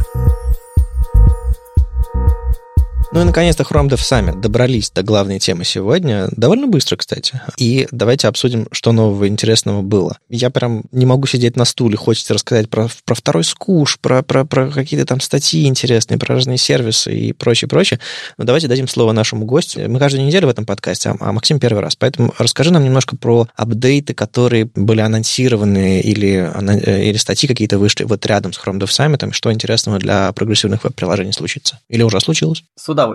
Ну и, наконец-то, Chrome Dev Summit добрались до главной темы сегодня. Довольно быстро, кстати. И давайте обсудим, что нового интересного было. Я прям не могу сидеть на стуле. Хочется рассказать про, про второй скуш, про, про, про какие-то там статьи интересные, про разные сервисы и прочее, прочее. Но давайте дадим слово нашему гостю. Мы каждую неделю в этом подкасте, а Максим первый раз. Поэтому расскажи нам немножко про апдейты, которые были анонсированы или, э, или статьи какие-то вышли вот рядом с Chrome Dev Summit, что интересного для прогрессивных веб-приложений случится. Или уже случилось? С.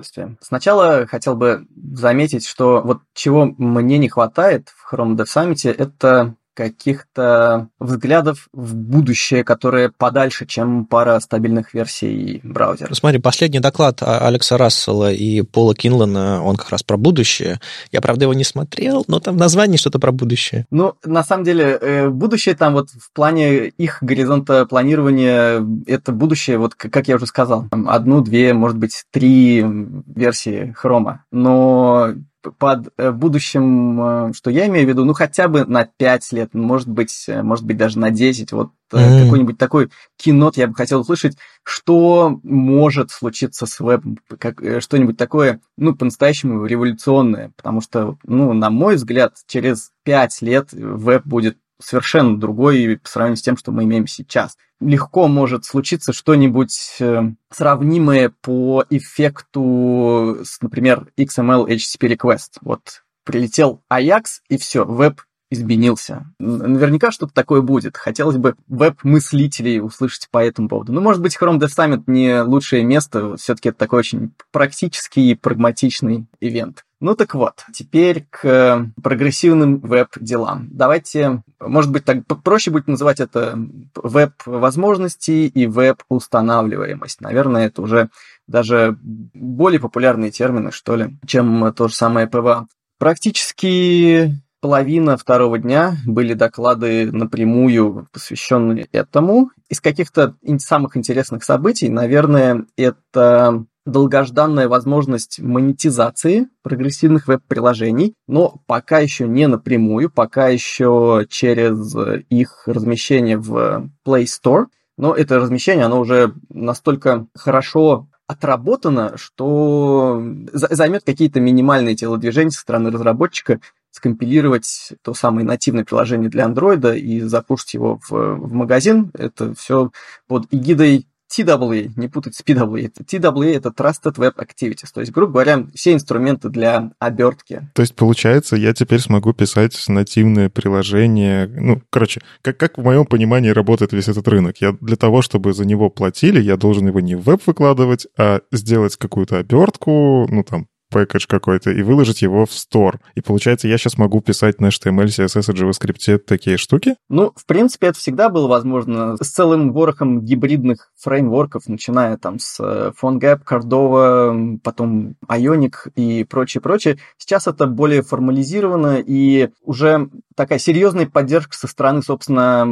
Сначала хотел бы заметить, что вот чего мне не хватает в Chrome Dev Summit, это каких-то взглядов в будущее, которые подальше, чем пара стабильных версий браузера. Смотри, последний доклад Алекса Рассела и Пола Кинлана, он как раз про будущее. Я, правда, его не смотрел, но там в названии что-то про будущее. Ну, на самом деле, э, будущее там вот в плане их горизонта планирования, это будущее, вот как я уже сказал, одну, две, может быть, три версии хрома. Но под э, будущим, э, что я имею в виду, ну хотя бы на 5 лет, может быть, э, может быть даже на 10, вот mm-hmm. какой-нибудь такой кинот я бы хотел услышать, что может случиться с вебом, как, что-нибудь такое, ну, по-настоящему революционное, потому что, ну, на мой взгляд, через 5 лет веб будет совершенно другой по сравнению с тем, что мы имеем сейчас. Легко может случиться что-нибудь э, сравнимое по эффекту с, например, XML HTTP request. Вот прилетел Ajax, и все, веб изменился. Наверняка что-то такое будет. Хотелось бы веб-мыслителей услышать по этому поводу. Ну, может быть, Chrome Dev Summit не лучшее место. Все-таки это такой очень практический и прагматичный ивент. Ну так вот, теперь к прогрессивным веб-делам. Давайте, может быть, так проще будет называть это веб-возможности и веб-устанавливаемость. Наверное, это уже даже более популярные термины, что ли, чем то же самое PWA. Практически половина второго дня были доклады напрямую посвященные этому. Из каких-то самых интересных событий, наверное, это долгожданная возможность монетизации прогрессивных веб-приложений, но пока еще не напрямую, пока еще через их размещение в Play Store. Но это размещение, оно уже настолько хорошо отработано, что займет какие-то минимальные телодвижения со стороны разработчика, скомпилировать то самое нативное приложение для андроида и запустить его в, в магазин. Это все под эгидой TWA, не путать с PWA. TWA – это Trusted Web Activities, то есть, грубо говоря, все инструменты для обертки. То есть, получается, я теперь смогу писать нативное приложение. Ну, короче, как, как в моем понимании работает весь этот рынок? Я для того, чтобы за него платили, я должен его не в веб выкладывать, а сделать какую-то обертку, ну, там, пэкэдж какой-то и выложить его в стор. И получается, я сейчас могу писать на HTML, CSS и JavaScript такие штуки? Ну, в принципе, это всегда было возможно с целым ворохом гибридных фреймворков, начиная там с э, PhoneGap, Cordova, потом Ionic и прочее-прочее. Сейчас это более формализировано и уже такая серьезная поддержка со стороны, собственно,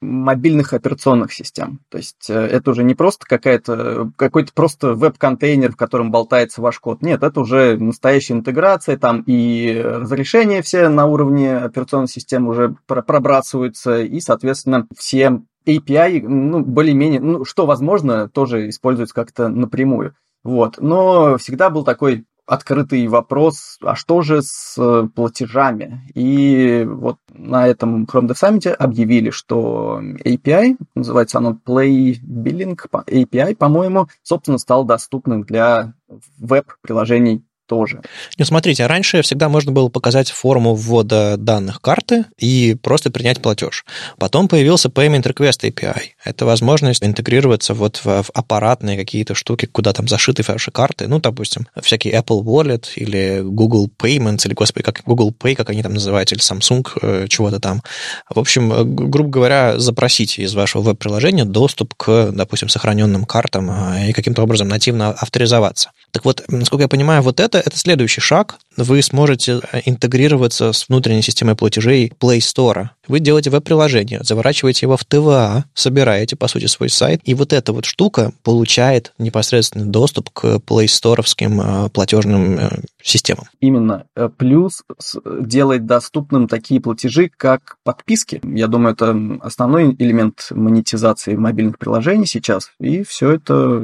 мобильных операционных систем. То есть э, это уже не просто какая-то, какой-то просто веб-контейнер, в котором болтается ваш код. Нет, это уже настоящая интеграция, там и разрешения все на уровне операционной системы уже пробрасываются, и, соответственно, все API, ну, более-менее, ну, что возможно, тоже используется как-то напрямую. Вот. Но всегда был такой открытый вопрос, а что же с э, платежами? И вот на этом Chrome Dev Summit объявили, что API, называется оно Play Billing API, по-моему, собственно, стал доступным для веб-приложений тоже. Ну, смотрите, раньше всегда можно было показать форму ввода данных карты и просто принять платеж. Потом появился Payment Request API. Это возможность интегрироваться вот в, в аппаратные какие-то штуки, куда там зашиты ваши карты. Ну, допустим, всякий Apple Wallet или Google Payments, или, господи, как Google Pay, как они там называют, или Samsung, э, чего-то там. В общем, э, грубо говоря, запросить из вашего веб-приложения доступ к, допустим, сохраненным картам э, и каким-то образом нативно авторизоваться. Так вот, насколько я понимаю, вот это, это следующий шаг. Вы сможете э, интегрироваться с внутренней системой платежей Play Store. Вы делаете веб-приложение, заворачиваете его в ТВА, собираете, по сути, свой сайт, и вот эта вот штука получает непосредственный доступ к Play Store платежным э, системам. Именно. Э, плюс делает доступным такие платежи, как подписки. Я думаю, это основной элемент монетизации мобильных приложений сейчас, и все это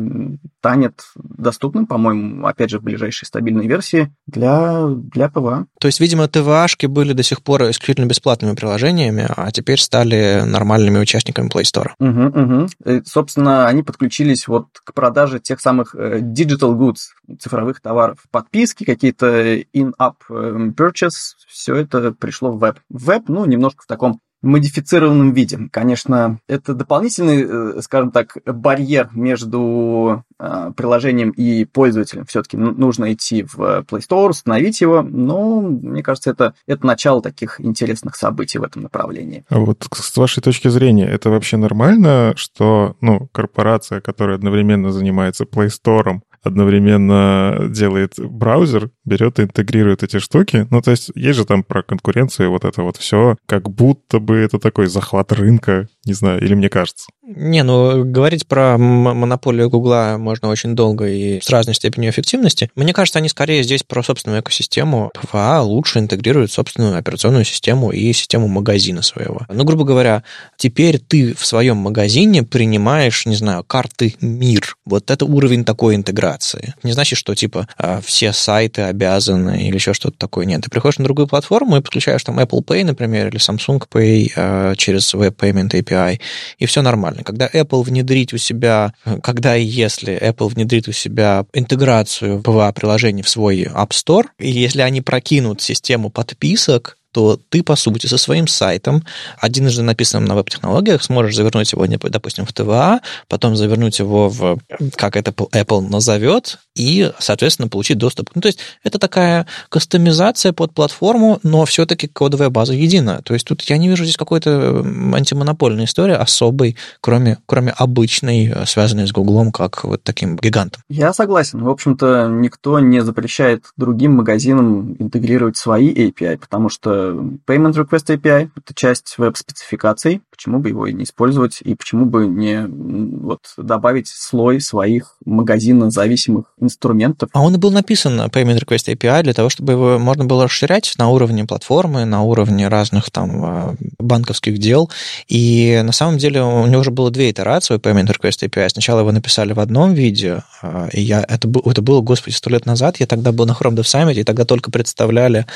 станет доступным, по-моему, опять же, в ближайшей стабильной версии для, для PWA. То есть, видимо, TWA шки были до сих пор исключительно бесплатными приложениями, а теперь стали нормальными участниками Play Store. Угу, угу. И, собственно, они подключились вот к продаже тех самых э, digital goods, цифровых товаров. Подписки, какие-то in-app э, purchase, все это пришло в веб. Веб, ну, немножко в таком модифицированном виде. Конечно, это дополнительный, э, скажем так, барьер между э, приложением и пользователем. Все-таки нужно идти в Play Store, установить его, но мне кажется, это, это начало таких интересных событий в этом направлении. А вот с вашей точки зрения, это вообще нормально, что ну, корпорация, которая одновременно занимается Play Store, одновременно делает браузер, берет и интегрирует эти штуки. Ну, то есть есть же там про конкуренцию вот это вот все, как будто бы это такой захват рынка, не знаю, или мне кажется. Не, ну, говорить про монополию Гугла можно очень долго и с разной степенью эффективности. Мне кажется, они скорее здесь про собственную экосистему. PWA лучше интегрирует собственную операционную систему и систему магазина своего. Ну, грубо говоря, теперь ты в своем магазине принимаешь, не знаю, карты МИР. Вот это уровень такой интеграции. Не значит, что, типа, а, все сайты обязаны или еще что-то такое. Нет, ты приходишь на другую платформу и подключаешь там Apple Pay, например, или Samsung Pay а, через Web Payment API, и все нормально нормально. Когда Apple внедрит у себя, когда и если Apple внедрит у себя интеграцию PWA-приложений в свой App Store, и если они прокинут систему подписок, то ты, по сути, со своим сайтом, одинжды написанным на веб-технологиях, сможешь завернуть его, допустим, в ТВА, потом завернуть его в, как это Apple назовет, и, соответственно, получить доступ. Ну, то есть это такая кастомизация под платформу, но все-таки кодовая база едина. То есть тут я не вижу здесь какой-то антимонопольной истории особой, кроме, кроме обычной, связанной с Гуглом, как вот таким гигантом. Я согласен. В общем-то, никто не запрещает другим магазинам интегрировать свои API, потому что Payment Request API — это часть веб-спецификаций. Почему бы его и не использовать, и почему бы не вот, добавить слой своих магазинно зависимых инструментов. А он и был написан Payment Request API для того, чтобы его можно было расширять на уровне платформы, на уровне разных там а, банковских дел. И на самом деле у него уже было две итерации Payment Request API. Сначала его написали в одном виде, а, и я, это, это было, господи, сто лет назад. Я тогда был на Chrome Dev Summit, и тогда только представляли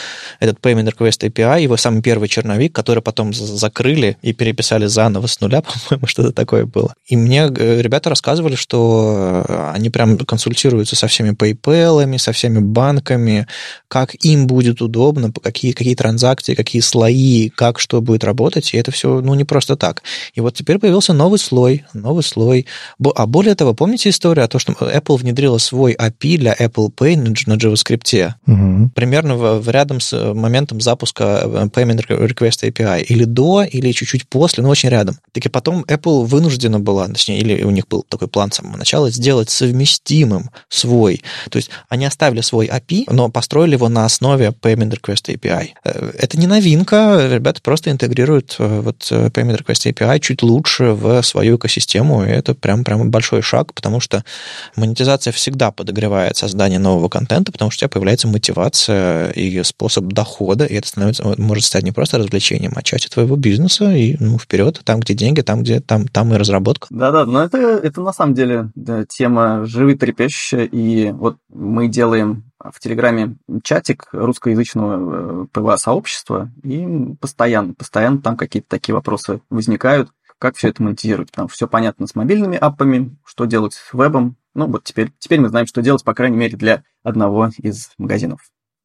этот Payment Request API, его самый первый черновик, который потом закрыли и переписали заново с нуля, по-моему, что-то такое было. И мне э, ребята рассказывали, что э, они прям консультируются со всеми PayPal, со всеми банками, как им будет удобно, какие, какие транзакции, какие слои, как что будет работать, и это все, ну, не просто так. И вот теперь появился новый слой, новый слой. А более того, помните историю о том, что Apple внедрила свой API для Apple Pay на JavaScript? Угу. Примерно в, в рядом с моментом запуска э, Payment Request API. Или до, или чуть-чуть после, но очень рядом. Так и потом Apple вынуждена была, точнее, или у них был такой план с самого начала, сделать совместимым свой. То есть они оставили свой API, но построили его на основе Payment Request API. Э, это не новинка, ребята просто интегрируют э, вот э, Payment Request API чуть лучше в свою экосистему, и это прям, прям большой шаг, потому что монетизация всегда подогревает создание нового контента, потому что у тебя появляется мотивация и способ дохода, и это становится, может стать не просто развлечением, а частью твоего бизнеса, и ну, вперед, там, где деньги, там, где там, там и разработка. Да-да, но это, это на самом деле да, тема животрепещущая, и вот мы делаем в Телеграме чатик русскоязычного э, ПВА-сообщества, и постоянно, постоянно там какие-то такие вопросы возникают, как все это монетизировать. Там все понятно с мобильными аппами, что делать с вебом. Ну вот теперь, теперь мы знаем, что делать, по крайней мере, для одного из магазинов.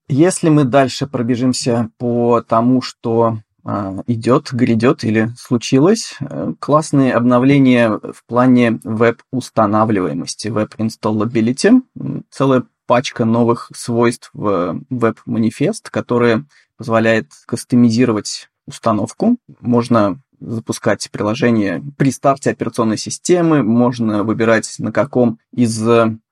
Если мы дальше пробежимся по тому, что а, идет, грядет или случилось. Э, классные обновления в плане веб-устанавливаемости, веб-installability. Целая пачка новых свойств в веб-манифест, которые позволяет кастомизировать установку. Можно запускать приложение при старте операционной системы, можно выбирать, на каком из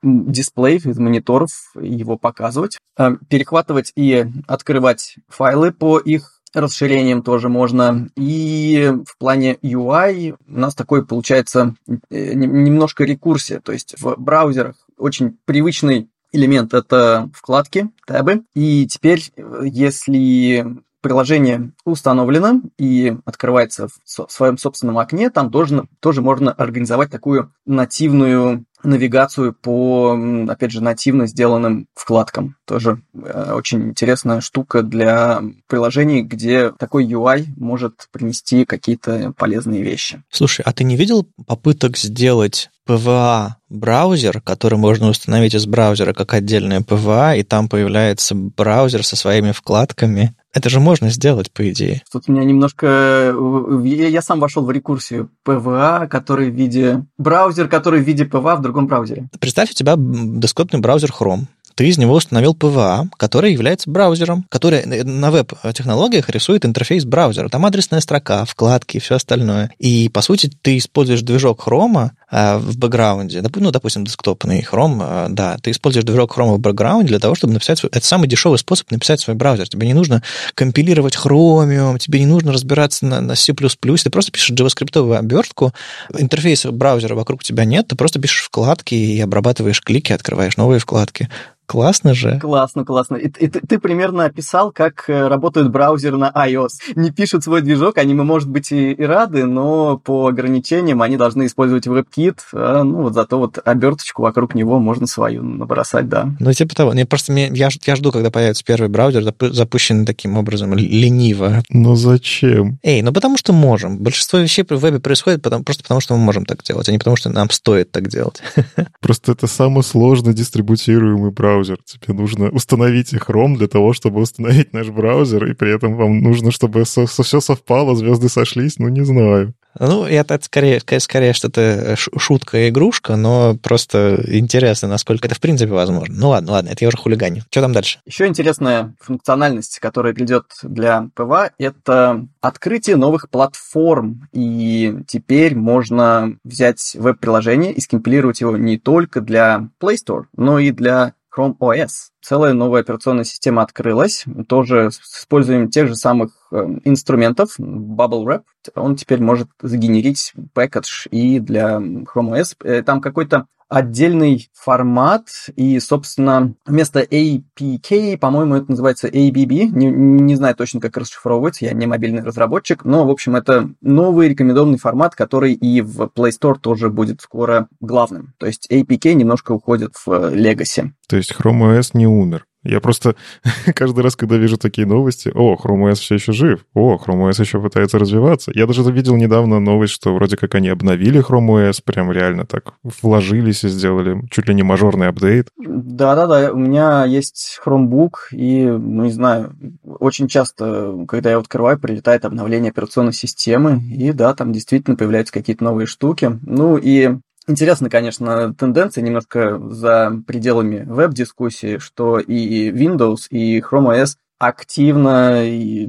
дисплеев, из мониторов его показывать, э, перехватывать и открывать файлы по их расширением тоже можно. И в плане UI у нас такой получается э, немножко рекурсия. То есть в браузерах очень привычный элемент – это вкладки, табы. И теперь, если приложение установлено и открывается в своем собственном окне, там тоже, тоже можно организовать такую нативную навигацию по, опять же, нативно сделанным вкладкам. Тоже э, очень интересная штука для приложений, где такой UI может принести какие-то полезные вещи. Слушай, а ты не видел попыток сделать PVA браузер, который можно установить из браузера как отдельное PVA, и там появляется браузер со своими вкладками. Это же можно сделать, по идее. Тут у меня немножко... Я сам вошел в рекурсию PVA, который в виде... Браузер, который в виде PVA в другом браузере. Представь, у тебя десктопный браузер Chrome ты из него установил PVA, который является браузером, который на веб-технологиях рисует интерфейс браузера. Там адресная строка, вкладки и все остальное. И, по сути, ты используешь движок Chrome в бэкграунде, ну, допустим, десктопный Chrome, э, да, ты используешь движок Chrome в бэкграунде для того, чтобы написать свой... Это самый дешевый способ написать свой браузер. Тебе не нужно компилировать Chromium, тебе не нужно разбираться на, на C++, ты просто пишешь JavaScript обертку, интерфейса браузера вокруг тебя нет, ты просто пишешь вкладки и обрабатываешь клики, открываешь новые вкладки. Классно же. Классно, классно. И, и ты, ты примерно описал, как э, работают браузеры на iOS. Не пишут свой движок, они, может быть, и, и рады, но по ограничениям они должны использовать WebKit, а, ну вот зато вот оберточку вокруг него можно свою набросать, да. Ну, типа того. Мне просто, мне, я, я жду, когда появится первый браузер, запущенный таким образом, лениво. Но зачем? Эй, ну потому что можем. Большинство вещей в вебе происходит потому, просто потому, что мы можем так делать, а не потому, что нам стоит так делать. Просто это самый сложно дистрибутируемый браузер браузер. Тебе нужно установить Chrome для того, чтобы установить наш браузер, и при этом вам нужно, чтобы со- со- все совпало, звезды сошлись, ну, не знаю. Ну, это, скорее, скорее что-то шутка игрушка, но просто интересно, насколько это в принципе возможно. Ну ладно, ладно, это я уже хулиганю. Что там дальше? Еще интересная функциональность, которая придет для PWA, это открытие новых платформ. И теперь можно взять веб-приложение и скомпилировать его не только для Play Store, но и для Chrome OS. Целая новая операционная система открылась, тоже с использованием тех же самых э, инструментов, Bubblewrap. Он теперь может сгенерить пэкэдж и для Chrome OS. Э, там какой-то отдельный формат, и, собственно, вместо APK, по-моему, это называется ABB, не, не знаю точно, как расшифровывается, я не мобильный разработчик, но, в общем, это новый рекомендованный формат, который и в Play Store тоже будет скоро главным. То есть APK немножко уходит в Legacy. То есть Chrome OS не умер. Я просто каждый раз, когда вижу такие новости, о, Chrome OS все еще жив, о, Chrome OS еще пытается развиваться. Я даже видел недавно новость, что вроде как они обновили Chrome OS, прям реально так вложились и сделали чуть ли не мажорный апдейт. Да-да-да, у меня есть Chromebook, и, ну, не знаю, очень часто, когда я открываю, прилетает обновление операционной системы, и да, там действительно появляются какие-то новые штуки. Ну и Интересно, конечно, тенденция немножко за пределами веб-дискуссии, что и Windows, и Chrome OS активно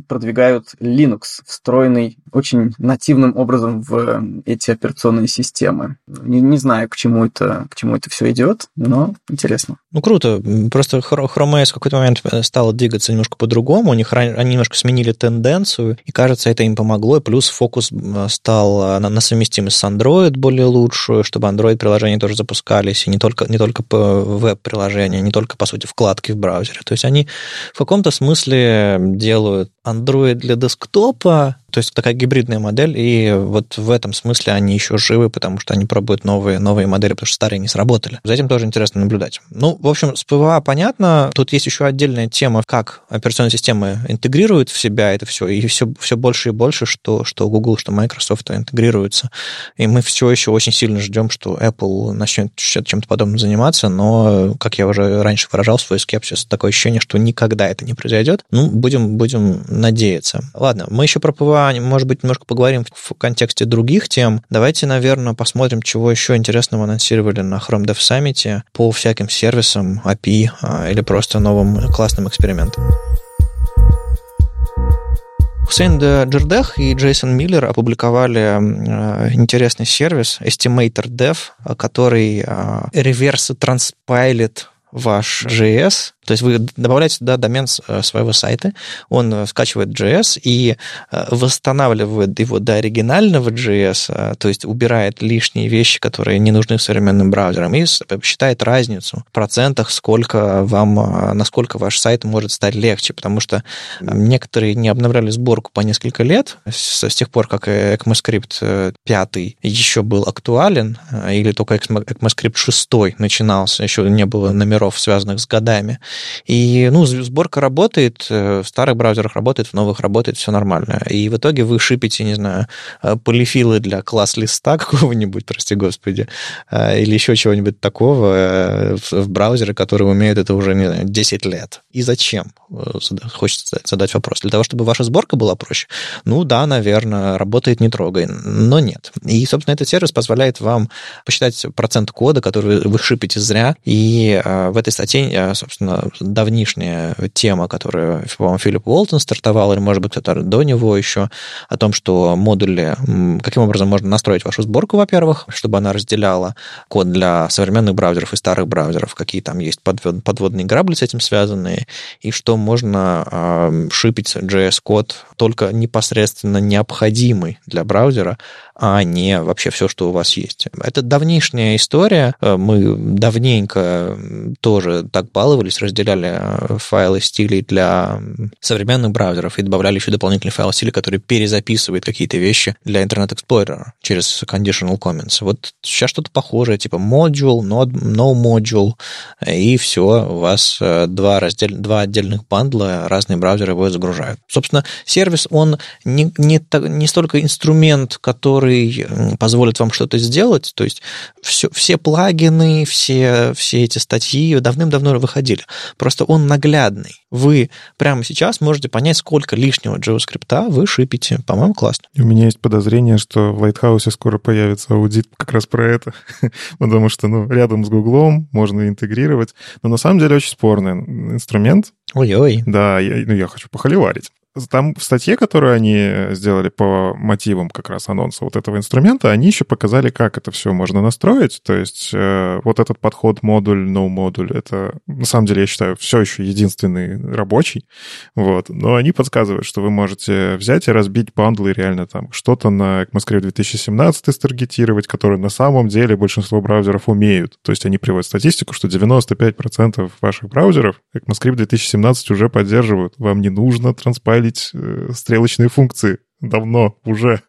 продвигают Linux, встроенный очень нативным образом в эти операционные системы. Не, не знаю, к чему это, к чему это все идет, но интересно. Ну, круто. Просто Chrome OS в какой-то момент стал двигаться немножко по-другому. У них они немножко сменили тенденцию, и, кажется, это им помогло. И плюс фокус стал на, на совместимость с Android более лучшую, чтобы Android-приложения тоже запускались, и не только, не только веб-приложения, не только, по сути, вкладки в браузере. То есть они в каком-то смысле делают Android для десктопа, то есть такая гибридная модель, и вот в этом смысле они еще живы, потому что они пробуют новые, новые модели, потому что старые не сработали. За этим тоже интересно наблюдать. Ну, в общем, с ПВА понятно. Тут есть еще отдельная тема, как операционные системы интегрируют в себя это все, и все, все больше и больше, что, что Google, что Microsoft интегрируются. И мы все еще очень сильно ждем, что Apple начнет чем-то подобным заниматься, но, как я уже раньше выражал свой скепсис, такое ощущение, что никогда это не произойдет. Ну, будем, будем надеяться. Ладно, мы еще про PWA может быть, немножко поговорим в контексте других тем. Давайте, наверное, посмотрим, чего еще интересного анонсировали на Chrome Dev Summit по всяким сервисам, API а, или просто новым классным экспериментам. Хусейн Джердех и Джейсон Миллер опубликовали э, интересный сервис Estimator Dev, который э, реверс транспайлит ваш JS то есть вы добавляете туда домен э, своего сайта, он э, скачивает JS и э, восстанавливает его до оригинального JS, то есть убирает лишние вещи, которые не нужны современным браузерам, и считает разницу в процентах, сколько вам, насколько ваш сайт может стать легче, потому что некоторые не обновляли сборку по несколько лет, с, с тех пор, как ECMAScript 5 еще был актуален, или только ECMAScript 6 начинался, еще не было номеров браузеров, связанных с годами. И, ну, сборка работает, в старых браузерах работает, в новых работает, все нормально. И в итоге вы шипите, не знаю, полифилы для класс-листа какого-нибудь, прости господи, или еще чего-нибудь такого в браузеры, которые умеют это уже, не знаю, 10 лет. И зачем? Хочется задать вопрос. Для того, чтобы ваша сборка была проще? Ну да, наверное, работает не трогай, но нет. И, собственно, этот сервис позволяет вам посчитать процент кода, который вы шипите зря. И э, в этой статье, э, собственно, давнишняя тема, которую, по-моему, Филипп Уолтон стартовал, или, может быть, кто-то до него еще, о том, что модули, каким образом можно настроить вашу сборку, во-первых, чтобы она разделяла код для современных браузеров и старых браузеров, какие там есть подводные грабли с этим связанные, и что можно э, шипить JS-код только непосредственно необходимый для браузера, а не вообще все, что у вас есть. Это давнишняя история. Э, мы давненько тоже так баловались, разделяли э, файлы стилей для современных браузеров и добавляли еще дополнительный файл стиля, который перезаписывает какие-то вещи для Internet Explorer через conditional comments. Вот сейчас что-то похожее, типа module, no, no module, и все, у вас э, два, раздел... два отдельных бандла, разные браузеры его загружают. Собственно, сервис, он не, не, не столько инструмент, который позволит вам что-то сделать, то есть все, все плагины, все, все эти статьи давным-давно выходили. Просто он наглядный. Вы прямо сейчас можете понять, сколько лишнего JavaScript вы шипите. По-моему, классно. У меня есть подозрение, что в Lighthouse скоро появится аудит как раз про это, потому что ну, рядом с Гуглом можно интегрировать. Но на самом деле очень спорный инструмент. Ой-ой. Да, я, ну, я хочу похоливарить. Там в статье, которую они сделали по мотивам как раз анонса вот этого инструмента, они еще показали, как это все можно настроить. То есть э, вот этот подход модуль, no модуль, это на самом деле, я считаю, все еще единственный рабочий. Вот. Но они подсказывают, что вы можете взять и разбить бандлы реально там что-то на ECMAScript 2017 старгетировать, которые на самом деле большинство браузеров умеют. То есть они приводят статистику, что 95% ваших браузеров ECMAScript 2017 уже поддерживают. Вам не нужно транспайлить пилить э, стрелочные функции давно уже.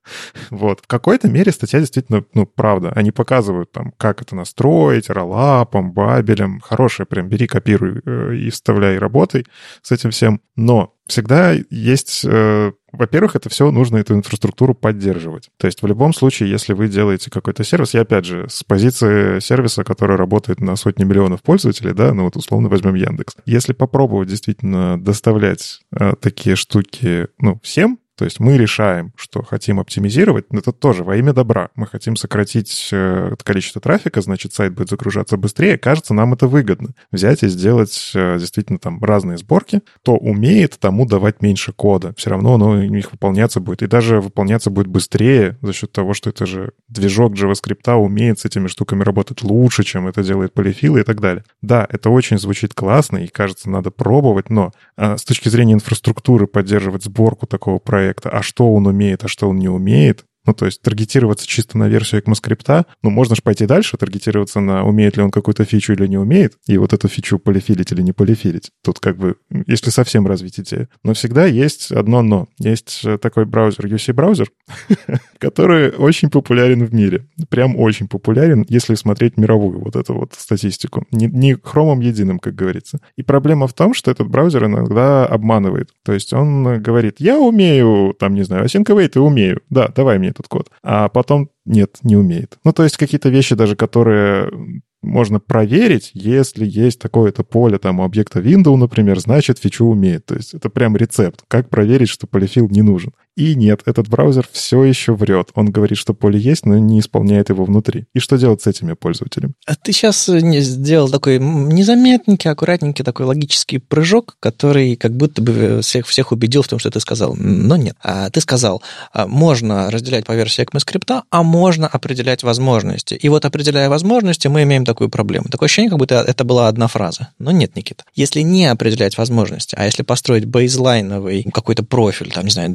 Вот. В какой-то мере статья действительно, ну, правда. Они показывают там, как это настроить, роллапом, бабелем. Хорошая прям бери, копируй э, и вставляй, работай с этим всем. Но всегда есть... Э, во-первых, это все нужно эту инфраструктуру поддерживать. То есть в любом случае, если вы делаете какой-то сервис, я опять же с позиции сервиса, который работает на сотни миллионов пользователей, да, ну вот условно возьмем Яндекс. Если попробовать действительно доставлять э, такие штуки, ну, всем, то есть мы решаем, что хотим оптимизировать, это тоже во имя добра. Мы хотим сократить э, количество трафика, значит, сайт будет загружаться быстрее. Кажется, нам это выгодно. Взять и сделать э, действительно там разные сборки. То умеет, тому давать меньше кода. Все равно оно у них выполняться будет. И даже выполняться будет быстрее за счет того, что это же движок JavaScript умеет с этими штуками работать лучше, чем это делает полифилы и так далее. Да, это очень звучит классно, и кажется, надо пробовать, но а, с точки зрения инфраструктуры поддерживать сборку такого проекта проекта, а что он умеет, а что он не умеет, ну, то есть таргетироваться чисто на версию ECMAScript, ну, можно же пойти дальше, таргетироваться на умеет ли он какую-то фичу или не умеет, и вот эту фичу полифилить или не полифилить. Тут как бы, если совсем развить идею. Но всегда есть одно но. Есть такой браузер, UC-браузер, который очень популярен в мире. Прям очень популярен, если смотреть мировую вот эту вот статистику. Не, не хромом единым, как говорится. И проблема в том, что этот браузер иногда обманывает. То есть он говорит, я умею, там, не знаю, async await и умею. Да, давай мне этот код. А потом нет, не умеет. Ну, то есть какие-то вещи даже, которые можно проверить, если есть такое-то поле там у объекта window, например, значит фичу умеет. То есть это прям рецепт, как проверить, что полифил не нужен. И нет, этот браузер все еще врет. Он говорит, что поле есть, но не исполняет его внутри. И что делать с этими пользователями? А ты сейчас э, сделал такой незаметненький, аккуратненький такой логический прыжок, который как будто бы всех, всех убедил в том, что ты сказал. Но нет. А ты сказал, а, можно разделять по версии ECMAScript, а можно определять возможности. И вот определяя возможности, мы имеем такую проблему. Такое ощущение, как будто это была одна фраза. Но нет, Никита. Если не определять возможности, а если построить бейзлайновый какой-то профиль, там, не знаю,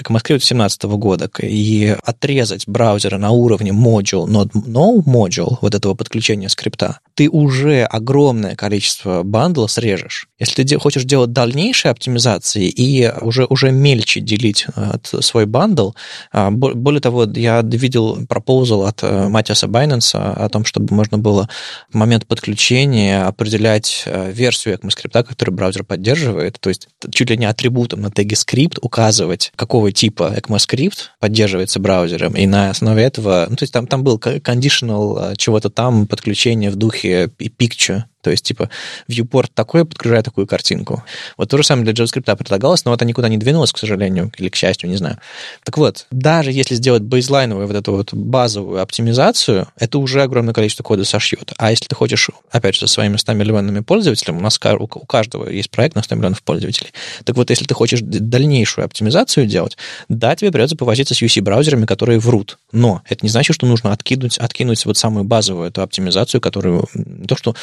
ECMAScript 2017 года и отрезать браузеры на уровне module, not no module, вот этого подключения скрипта, ты уже огромное количество бандла срежешь. Если ты хочешь делать дальнейшие оптимизации и уже, уже мельче делить свой бандл, более того, я видел proposal от Матиаса Байненса о том, чтобы можно было в момент подключения определять версию ECMAScript, который браузер поддерживает, то есть чуть ли не атрибутом на теге скрипт указывать, какого типа ECMAScript поддерживается браузером, и на основе этого, ну, то есть там, там был conditional чего-то там, подключение в духе picture, то есть, типа, viewport такой, подгружаю такую картинку. Вот то же самое для JavaScript предлагалось, но она никуда не двинулась, к сожалению, или к счастью, не знаю. Так вот, даже если сделать бейзлайновую вот эту вот базовую оптимизацию, это уже огромное количество кода сошьет. А если ты хочешь, опять же, со своими 100 миллионами пользователями, у нас у каждого есть проект на 100 миллионов пользователей, так вот, если ты хочешь дальнейшую оптимизацию делать, да, тебе придется повозиться с UC-браузерами, которые врут. Но это не значит, что нужно откинуть, откинуть вот самую базовую эту оптимизацию, которую то, что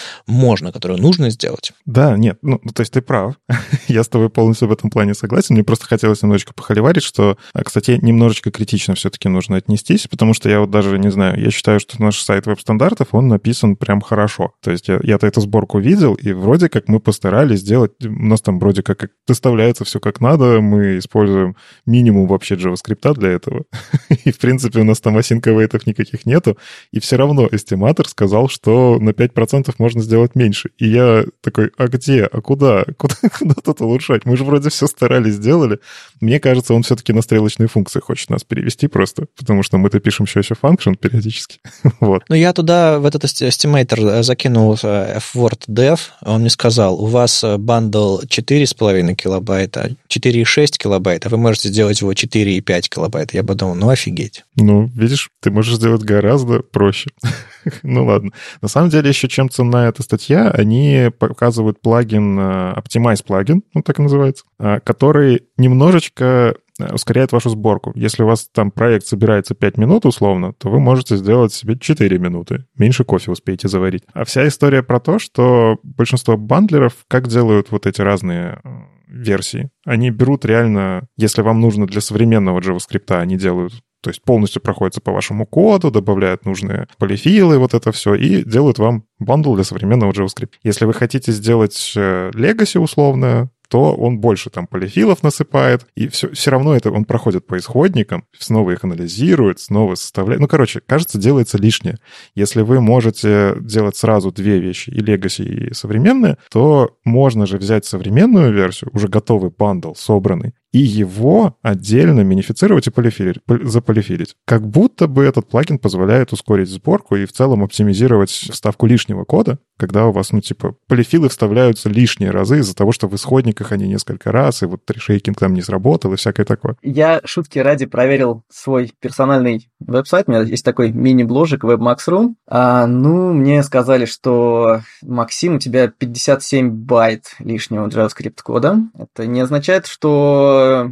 которую нужно сделать. Да, нет, ну, то есть ты прав. я с тобой полностью в этом плане согласен. Мне просто хотелось немножечко похоливарить, что, а, кстати, немножечко критично все-таки нужно отнестись, потому что я вот даже не знаю, я считаю, что наш сайт веб-стандартов, он написан прям хорошо. То есть я, я-то эту сборку видел, и вроде как мы постарались сделать, у нас там вроде как доставляется все как надо, мы используем минимум вообще JavaScript для этого. и, в принципе, у нас там async await ов никаких нету, и все равно estimator сказал, что на 5% можно сделать меньше. И я такой, а где? А куда? Куда, куда тут улучшать? Мы же вроде все старались, сделали. Мне кажется, он все-таки на стрелочные функции хочет нас перевести просто, потому что мы-то пишем еще еще function периодически. вот. Ну, я туда, в этот estimator закинул э, Forward dev, он мне сказал, у вас бандл 4,5 килобайта, 4,6 килобайт, а вы можете сделать его 4,5 килобайт. Я подумал, ну офигеть. Ну, видишь, ты можешь сделать гораздо проще. ну ладно. На самом деле еще чем ценна эта статья, они показывают плагин, э, Optimize плагин, он так и называется, э, который немножечко э, ускоряет вашу сборку. Если у вас там проект собирается 5 минут условно, то вы можете сделать себе 4 минуты. Меньше кофе успеете заварить. А вся история про то, что большинство бандлеров как делают вот эти разные версии. Они берут реально, если вам нужно для современного JavaScript, они делают то есть полностью проходится по вашему коду, добавляют нужные полифилы, вот это все, и делают вам бандл для современного JavaScript. Если вы хотите сделать э, Legacy условно, то он больше там полифилов насыпает, и все, все равно это он проходит по исходникам, снова их анализирует, снова составляет. Ну, короче, кажется, делается лишнее. Если вы можете делать сразу две вещи, и Legacy, и современные, то можно же взять современную версию, уже готовый бандл, собранный, и его отдельно минифицировать и полифилить, заполифилить. Как будто бы этот плагин позволяет ускорить сборку и в целом оптимизировать вставку лишнего кода, когда у вас, ну, типа, полифилы вставляются лишние разы из-за того, что в исходниках они несколько раз, и вот трешейкинг там не сработал, и всякое такое. Я шутки ради проверил свой персональный веб-сайт. У меня есть такой мини-бложик WebMax.ru. А, ну, мне сказали, что, Максим, у тебя 57 байт лишнего JavaScript кода. Это не означает, что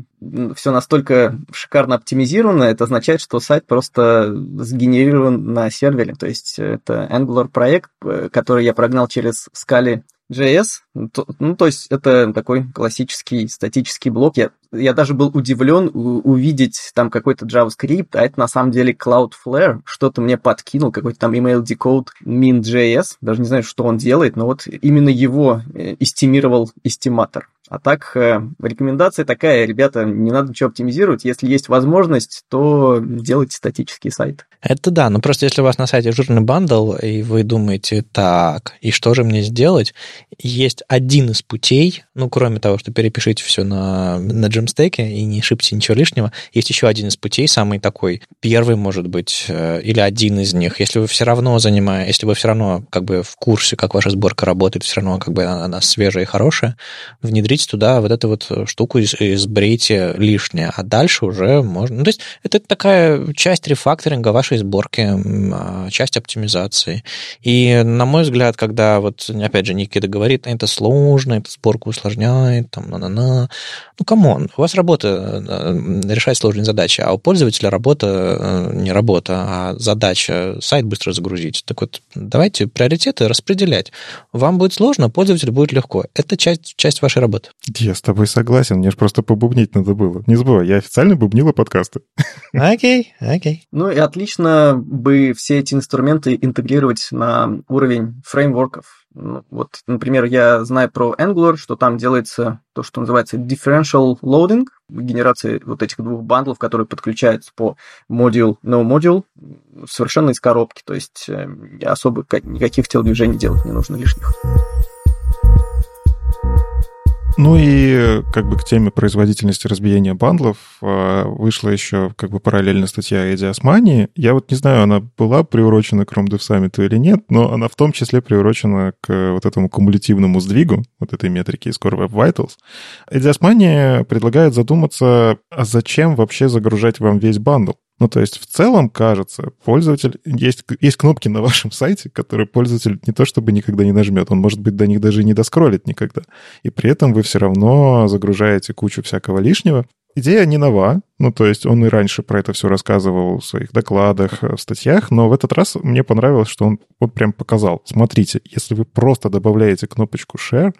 все настолько шикарно оптимизировано, это означает, что сайт просто сгенерирован на сервере. То есть это Angular проект, э, который я прогнал через Scala JS. Ну, то есть это такой классический статический блок. Я, я даже был удивлен увидеть там какой-то JavaScript, а это на самом деле Cloudflare. Что-то мне подкинул, какой-то там email decode min.js. Даже не знаю, что он делает, но вот именно его э, эстимировал эстиматор. А так, э, рекомендация такая, ребята, не надо ничего оптимизировать. Если есть возможность, то делайте статический сайт. Это да, но просто если у вас на сайте жирный бандл, и вы думаете, так, и что же мне сделать? Есть один из путей, ну, кроме того, что перепишите все на, на джемстеке и не шибте ничего лишнего, есть еще один из путей, самый такой первый, может быть, э, или один из них. Если вы все равно занимаете, если вы все равно как бы в курсе, как ваша сборка работает, все равно как бы она, она свежая и хорошая, внедрите внедрите туда вот эту вот штуку из, изберите лишнее, а дальше уже можно... Ну, то есть это такая часть рефакторинга вашей сборки, а, часть оптимизации. И, на мой взгляд, когда вот, опять же, Никита говорит, это сложно, это сборку усложняет, там, на-на-на. Ну, come on, у вас работа э, решать сложные задачи, а у пользователя работа э, не работа, а задача сайт быстро загрузить. Так вот, давайте приоритеты распределять. Вам будет сложно, пользователю будет легко. Это часть, часть вашей работы. Вот. Я с тобой согласен, мне же просто побубнить надо было. Не забывай, я официальный бубнила подкасты. Окей, окей. Ну и отлично бы все эти инструменты интегрировать на уровень фреймворков. Ну, вот, например, я знаю про Angular, что там делается то, что называется differential loading, генерация вот этих двух бандлов, которые подключаются по module, no module, совершенно из коробки, то есть э, особо никаких телодвижений делать не нужно лишних. Ну и как бы к теме производительности разбиения бандлов а, вышла еще как бы параллельно статья Эдди Османи. Я вот не знаю, она была приурочена к Dev Summit или нет, но она в том числе приурочена к вот этому кумулятивному сдвигу, вот этой метрики из Core Web Vitals. Эдди Османи предлагает задуматься, а зачем вообще загружать вам весь бандл? Ну, то есть в целом, кажется, пользователь... Есть, есть кнопки на вашем сайте, которые пользователь не то чтобы никогда не нажмет, он, может быть, до них даже не доскроллит никогда. И при этом вы все равно загружаете кучу всякого лишнего. Идея не нова, ну, то есть он и раньше про это все рассказывал в своих докладах, в статьях, но в этот раз мне понравилось, что он вот прям показал. Смотрите, если вы просто добавляете кнопочку Share,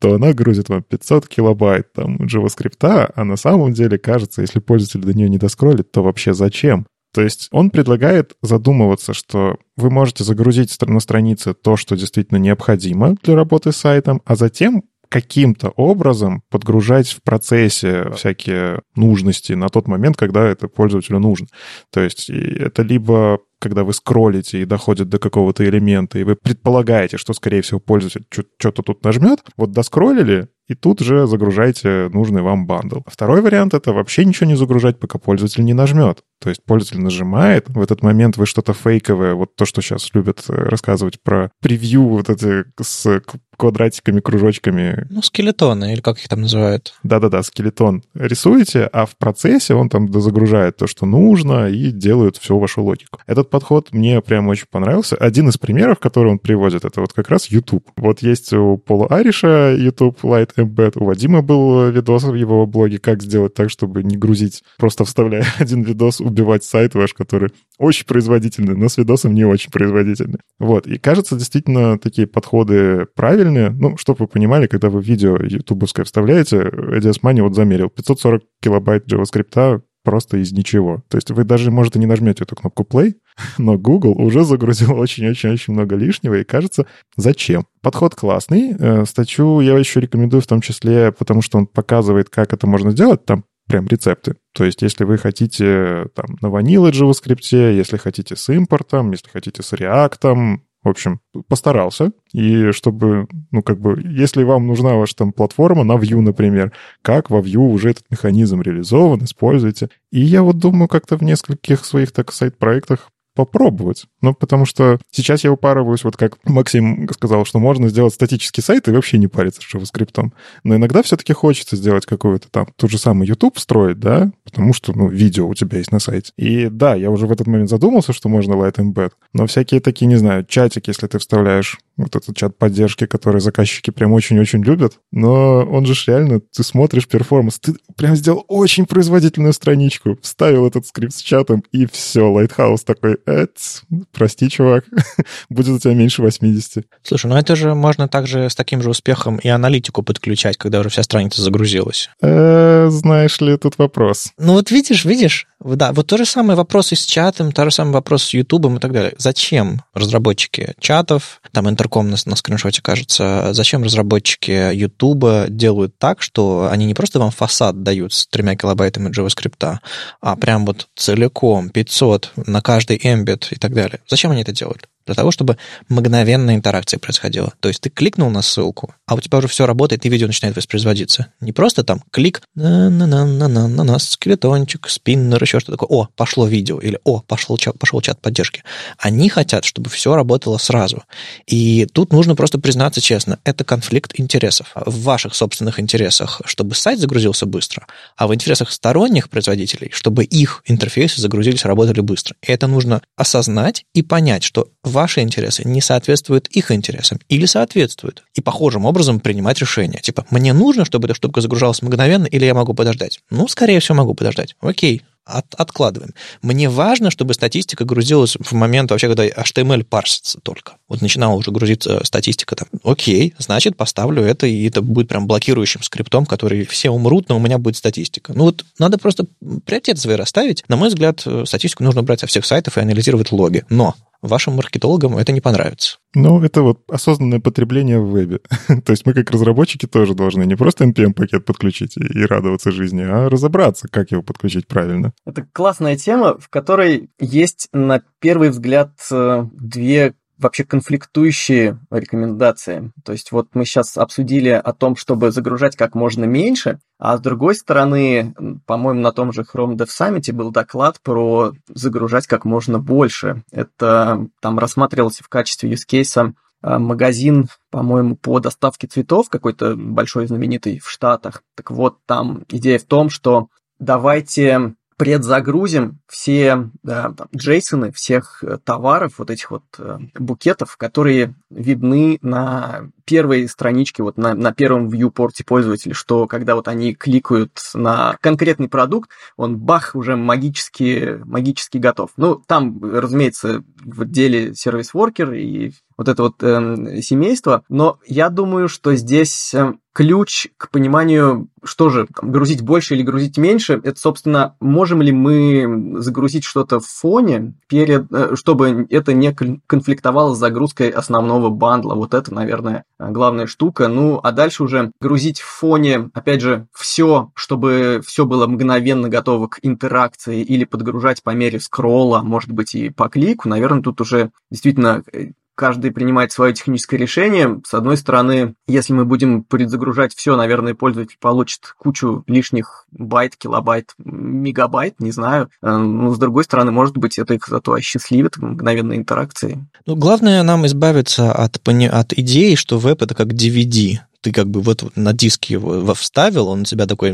то она грузит вам 500 килобайт там JavaScript, а на самом деле кажется, если пользователь до нее не доскролит, то вообще зачем? То есть он предлагает задумываться, что вы можете загрузить на странице то, что действительно необходимо для работы с сайтом, а затем каким-то образом подгружать в процессе всякие нужности на тот момент, когда это пользователю нужно. То есть это либо когда вы скроллите и доходит до какого-то элемента, и вы предполагаете, что, скорее всего, пользователь что-то тут нажмет, вот доскроллили, и тут же загружайте нужный вам бандл. Второй вариант — это вообще ничего не загружать, пока пользователь не нажмет. То есть пользователь нажимает, в этот момент вы что-то фейковое, вот то, что сейчас любят э, рассказывать про превью вот эти с квадратиками, кружочками. Ну, скелетоны, или как их там называют. Да-да-да, скелетон рисуете, а в процессе он там дозагружает то, что нужно, и делает всю вашу логику. Этот подход мне прям очень понравился. Один из примеров, который он приводит, это вот как раз YouTube. Вот есть у Пола Айриша YouTube Lite Embed, у Вадима был видос в его блоге, как сделать так, чтобы не грузить, просто вставляя один видос, убивать сайт ваш, который очень производительный, но с видосом не очень производительный. Вот, и кажется, действительно, такие подходы правильные. Ну, чтобы вы понимали, когда вы видео ютубовское вставляете, Edias Money вот замерил 540 килобайт JavaScript просто из ничего. То есть вы даже, может, и не нажмете эту кнопку play, но Google уже загрузил очень-очень-очень много лишнего, и кажется, зачем? Подход классный. Э, статью я еще рекомендую в том числе, потому что он показывает, как это можно сделать. Там прям рецепты. То есть, если вы хотите там на ваниле JavaScript, если хотите с импортом, если хотите с React, в общем, постарался. И чтобы, ну, как бы, если вам нужна ваша там платформа на Vue, например, как во Vue уже этот механизм реализован, используйте. И я вот думаю, как-то в нескольких своих так сайт-проектах попробовать. Ну, потому что сейчас я упарываюсь, вот как Максим сказал, что можно сделать статический сайт и вообще не париться с JavaScript. Но иногда все-таки хочется сделать какой-то там тот же самый YouTube строить, да, потому что, ну, видео у тебя есть на сайте. И да, я уже в этот момент задумался, что можно Light Embed, но всякие такие, не знаю, чатики, если ты вставляешь вот этот чат поддержки, который заказчики прям очень-очень любят, но он же реально, ты смотришь перформанс, ты прям сделал очень производительную страничку, вставил этот скрипт с чатом, и все, Lighthouse такой, Эц, прости, чувак, будет у тебя меньше 80. Слушай, ну это же можно также с таким же успехом и аналитику подключать, когда уже вся страница загрузилась. Э, знаешь ли, тут вопрос. Ну вот видишь, видишь, да, вот то же самое вопрос и с чатом, то же самое вопрос с Ютубом и так далее. Зачем разработчики чатов, там интерком на, на скриншоте кажется, зачем разработчики Ютуба делают так, что они не просто вам фасад дают с тремя килобайтами JavaScript, а прям вот целиком 500 на каждый эмбит и так далее. Зачем они это делают? Для того, чтобы мгновенная интеракция происходила. То есть ты кликнул на ссылку, а у тебя уже все работает, и видео начинает воспроизводиться. Не просто там клик, на-на-на-на-на-на, скелетончик, спиннер, еще что-то такое. О, пошло видео, или о, пошел пошел чат поддержки. Они хотят, чтобы все работало сразу. И тут нужно просто признаться честно, это конфликт интересов. В ваших собственных интересах, чтобы сайт загрузился быстро, а в интересах сторонних производителей, чтобы их интерфейсы загрузились, работали быстро. И это нужно осознать и понять, что ваши интересы не соответствуют их интересам или соответствуют. И похожим образом принимать решение. Типа, мне нужно, чтобы эта штука загружалась мгновенно, или я могу подождать? Ну, скорее всего, могу подождать. Окей, от, откладываем. Мне важно, чтобы статистика грузилась в момент вообще, когда HTML парсится только. Вот начинала уже грузиться статистика там. Окей, значит, поставлю это, и это будет прям блокирующим скриптом, который все умрут, но у меня будет статистика. Ну вот надо просто приоритеты свои расставить. На мой взгляд, статистику нужно брать со всех сайтов и анализировать логи. Но вашим маркетологам это не понравится. Ну, это вот осознанное потребление в вебе. То есть мы как разработчики тоже должны не просто NPM-пакет подключить и радоваться жизни, а разобраться, как его подключить правильно. Это классная тема, в которой есть на первый взгляд э, две вообще конфликтующие рекомендации. То есть вот мы сейчас обсудили о том, чтобы загружать как можно меньше, а с другой стороны, по-моему, на том же Chrome Dev Summit был доклад про загружать как можно больше. Это там рассматривался в качестве use case а, магазин, по-моему, по доставке цветов, какой-то большой знаменитый в Штатах. Так вот, там идея в том, что давайте предзагрузим все да, джейсоны всех э, товаров, вот этих вот э, букетов, которые видны на первой страничке, вот на, на первом viewport пользователя, что когда вот они кликают на конкретный продукт, он бах, уже магически, магически готов. Ну, там, разумеется, в отделе сервис-воркер и вот это вот э, семейство, но я думаю, что здесь э, ключ к пониманию, что же, там, грузить больше или грузить меньше, это, собственно, можем ли мы загрузить что-то в фоне, перед, э, чтобы это не конфликтовало с загрузкой основного бандла. Вот это, наверное, главная штука. Ну, а дальше уже грузить в фоне, опять же, все, чтобы все было мгновенно готово к интеракции или подгружать по мере скролла, может быть, и по клику. Наверное, тут уже действительно э, каждый принимает свое техническое решение. С одной стороны, если мы будем предзагружать все, наверное, пользователь получит кучу лишних байт, килобайт, мегабайт, не знаю. Э, но с другой стороны, может быть, это их зато осчастливит мгновенной интеракции. Ну, главное нам избавиться от, от идеи, что веб это как DVD ты как бы вот на диске его вставил, он у тебя такой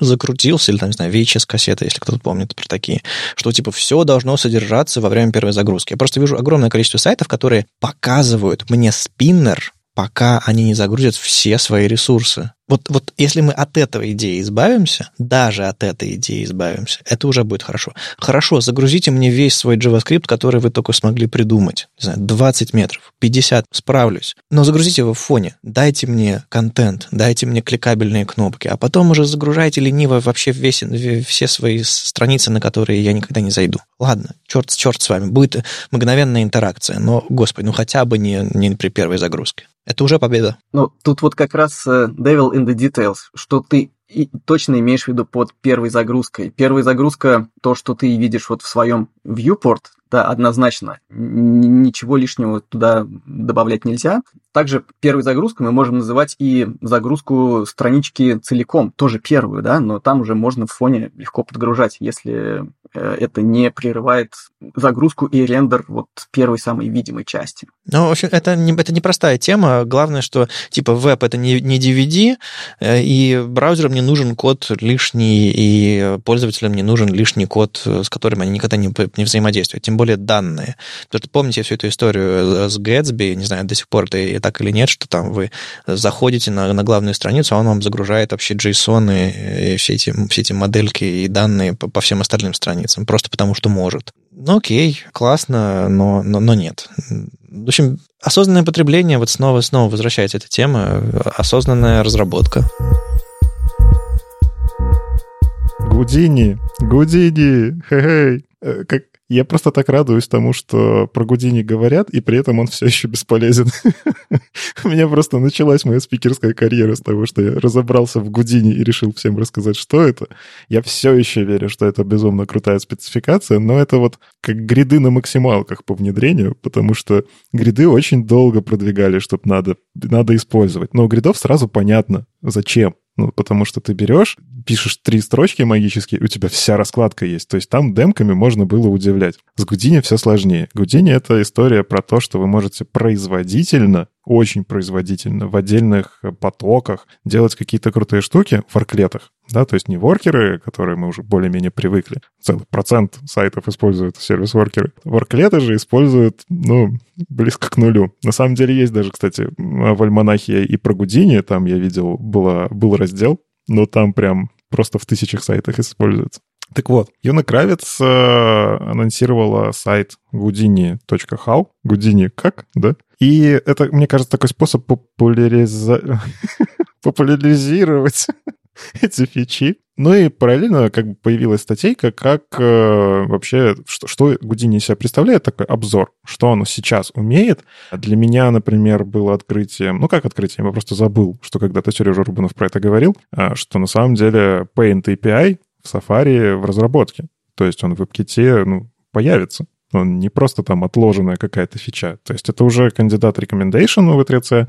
закрутился, или там, не знаю, VHS-кассета, если кто-то помнит про такие, что типа все должно содержаться во время первой загрузки. Я просто вижу огромное количество сайтов, которые показывают мне спиннер, пока они не загрузят все свои ресурсы. Вот, вот если мы от этой идеи избавимся, даже от этой идеи избавимся, это уже будет хорошо. Хорошо, загрузите мне весь свой JavaScript, который вы только смогли придумать. Не знаю, 20 метров, 50, справлюсь. Но загрузите его в фоне. Дайте мне контент, дайте мне кликабельные кнопки, а потом уже загружайте лениво вообще весь, все свои страницы, на которые я никогда не зайду. Ладно, черт, черт с вами, будет мгновенная интеракция, но, господи, ну хотя бы не, не при первой загрузке. Это уже победа. Ну, тут вот как раз uh, devil in the details, что ты и точно имеешь в виду под первой загрузкой. Первая загрузка, то, что ты видишь вот в своем viewport, да, однозначно. Ничего лишнего туда добавлять нельзя. Также первой загрузкой мы можем называть и загрузку странички целиком, тоже первую, да, но там уже можно в фоне легко подгружать, если э, это не прерывает загрузку и рендер вот первой самой видимой части. Ну, в общем, это, не, это непростая тема. Главное, что типа веб это не, не DVD, э, и браузерам не нужен код лишний, и пользователям не нужен лишний код, с которым они никогда не, не взаимодействуют. Тем более данные. Потому помните всю эту историю с Gatsby, не знаю, до сих пор это так или нет, что там вы заходите на, на главную страницу, а он вам загружает вообще JSON и, и все, эти, все эти модельки и данные по, по всем остальным страницам, просто потому что может. Ну окей, классно, но, но, но нет. В общем, осознанное потребление, вот снова снова возвращается эта тема, осознанная разработка. Гудини, Гудини, хе-хей. Э, как, я просто так радуюсь тому, что про Гудини говорят, и при этом он все еще бесполезен. У меня просто началась моя спикерская карьера с того, что я разобрался в Гудини и решил всем рассказать, что это. Я все еще верю, что это безумно крутая спецификация, но это вот как гриды на максималках по внедрению, потому что гриды очень долго продвигали, чтобы надо, надо использовать. Но у гридов сразу понятно, зачем. Ну, потому что ты берешь, пишешь три строчки магические, у тебя вся раскладка есть. То есть там демками можно было удивлять. С Гудини все сложнее. Гудини — это история про то, что вы можете производительно, очень производительно в отдельных потоках делать какие-то крутые штуки в арклетах. Да, то есть не воркеры, которые мы уже более-менее привыкли. Целый процент сайтов используют сервис-воркеры. Ворклеты же используют, ну, близко к нулю. На самом деле есть даже, кстати, в Альманахе и про Гудини, там я видел, было, был раздел, но там прям просто в тысячах сайтах используется. Так вот, Юна Кравец э, анонсировала сайт goudini.how. Гудини как, да? И это, мне кажется, такой способ популяризировать эти фичи. Ну и параллельно как бы появилась статейка, как э, вообще, что, что Гудини себя представляет, такой обзор, что оно сейчас умеет. Для меня, например, было открытием, ну как открытием, я просто забыл, что когда-то Сережа Рубанов про это говорил, э, что на самом деле Paint API в Safari в разработке. То есть он в WebKit ну, появится. Он не просто там отложенная какая-то фича. То есть это уже candidate recommendation в W3C,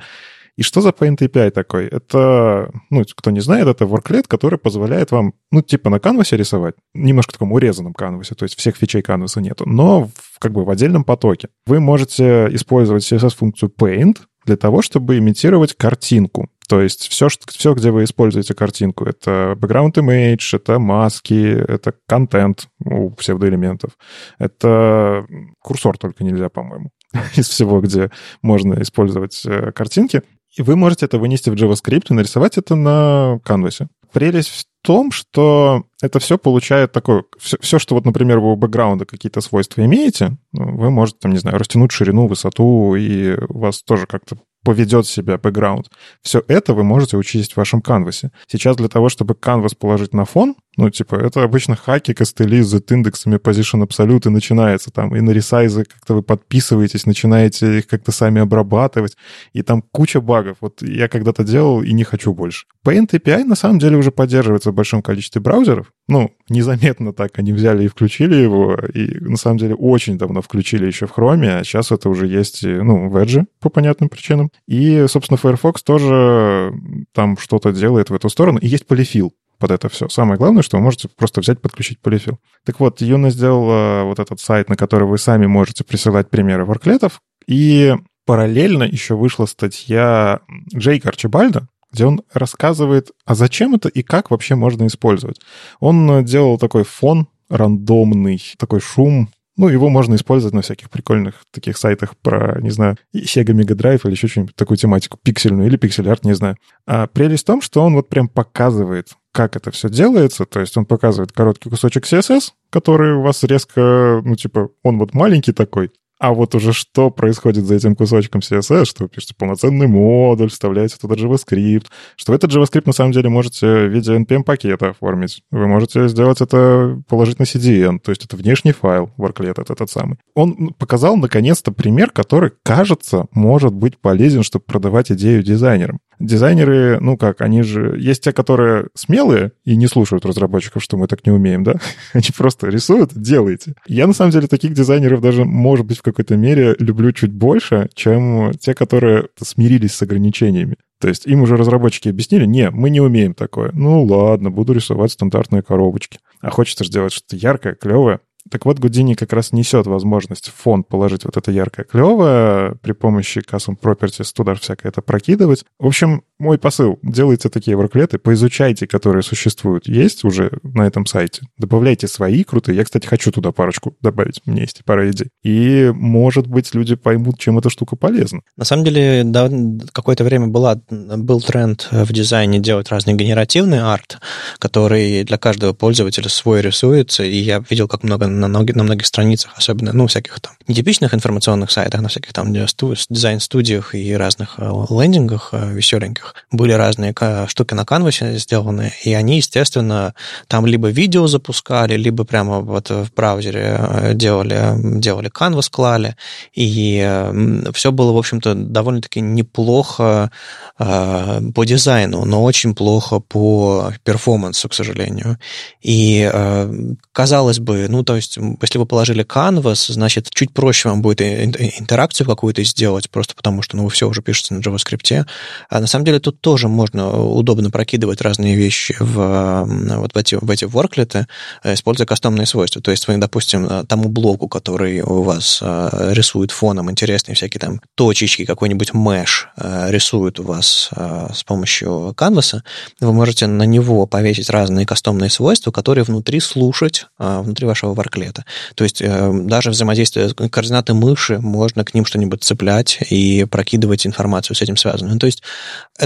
и что за Paint API такой? Это, ну, кто не знает, это worklet, который позволяет вам, ну, типа на канвасе рисовать, немножко таком урезанном канвасе, то есть всех фичей канваса нету, но в, как бы в отдельном потоке. Вы можете использовать CSS-функцию paint для того, чтобы имитировать картинку. То есть все, что, все, где вы используете картинку, это background image, это маски, это контент у псевдоэлементов, это курсор только нельзя, по-моему, из всего, где можно использовать э, картинки. И вы можете это вынести в JavaScript и нарисовать это на канвасе. Прелесть в том, что это все получает такое... Все, все, что вот, например, вы у бэкграунда какие-то свойства имеете, ну, вы можете, там, не знаю, растянуть ширину, высоту, и у вас тоже как-то поведет себя бэкграунд. Все это вы можете учесть в вашем канвасе. Сейчас для того, чтобы канвас положить на фон, ну, типа, это обычно хаки, костыли с индексами position absolute и начинается там. И на ресайзы как-то вы подписываетесь, начинаете их как-то сами обрабатывать. И там куча багов. Вот я когда-то делал и не хочу больше. Paint API на самом деле уже поддерживается в большом количестве браузеров. Ну, незаметно так они взяли и включили его. И на самом деле очень давно включили еще в Chrome, а сейчас это уже есть, ну, в Edge по понятным причинам. И, собственно, Firefox тоже там что-то делает в эту сторону. И есть полифил под это все. Самое главное, что вы можете просто взять, подключить полифил. Так вот, Юна сделала вот этот сайт, на который вы сами можете присылать примеры ворклетов, и параллельно еще вышла статья Джейка Арчибальда, где он рассказывает, а зачем это и как вообще можно использовать. Он делал такой фон рандомный, такой шум, ну, его можно использовать на всяких прикольных таких сайтах про, не знаю, Sega Mega Drive или еще что-нибудь, такую тематику, пиксельную или пиксель-арт, не знаю. А прелесть в том, что он вот прям показывает, как это все делается. То есть он показывает короткий кусочек CSS, который у вас резко, ну, типа, он вот маленький такой, а вот уже что происходит за этим кусочком CSS, что вы пишете полноценный модуль, вставляете туда JavaScript, что этот JavaScript на самом деле можете в виде NPM-пакета оформить. Вы можете сделать это, положить на CDN, то есть это внешний файл, worklet это этот самый. Он показал, наконец-то, пример, который, кажется, может быть полезен, чтобы продавать идею дизайнерам. Дизайнеры, ну как, они же... Есть те, которые смелые и не слушают разработчиков, что мы так не умеем, да? Они просто рисуют, делайте. Я, на самом деле, таких дизайнеров даже, может быть, в какой-то мере люблю чуть больше, чем те, которые смирились с ограничениями. То есть им уже разработчики объяснили, не, мы не умеем такое. Ну ладно, буду рисовать стандартные коробочки. А хочется сделать что-то яркое, клевое. Так вот, Гудини как раз несет возможность в фонд положить вот это яркое клевое, при помощи Custom Properties туда всякое это прокидывать. В общем, мой посыл. Делайте такие ворклеты, поизучайте, которые существуют. Есть уже на этом сайте. Добавляйте свои крутые. Я, кстати, хочу туда парочку добавить. У меня есть пара идей. И, может быть, люди поймут, чем эта штука полезна. На самом деле, да, какое-то время была, был тренд в дизайне делать разный генеративный арт, который для каждого пользователя свой рисуется. И я видел, как много на, многих, на многих страницах, особенно, ну, всяких там нетипичных информационных сайтах, на всяких там дизайн-студиях и разных э, лендингах э, веселеньких были разные штуки на канвасе сделаны, и они, естественно, там либо видео запускали, либо прямо вот в браузере э, делали, делали канвас, клали, и все было, в общем-то, довольно-таки неплохо по дизайну, но очень плохо по перформансу, к сожалению. И казалось бы, ну, то есть если вы положили Canvas, значит, чуть проще вам будет интеракцию какую-то сделать, просто потому что, ну, вы все уже пишете на JavaScript. А на самом деле тут тоже можно удобно прокидывать разные вещи в, вот в эти, в эти ворклеты, э, используя кастомные свойства. То есть вы, допустим, э, тому блоку, который у вас э, рисует фоном интересные всякие там точечки, какой-нибудь mesh рисует у вас с помощью Canvas, вы можете на него повесить разные кастомные свойства, которые внутри слушать, внутри вашего ворклета. То есть э, даже взаимодействие координаты мыши, можно к ним что-нибудь цеплять и прокидывать информацию с этим связанную. Ну, то есть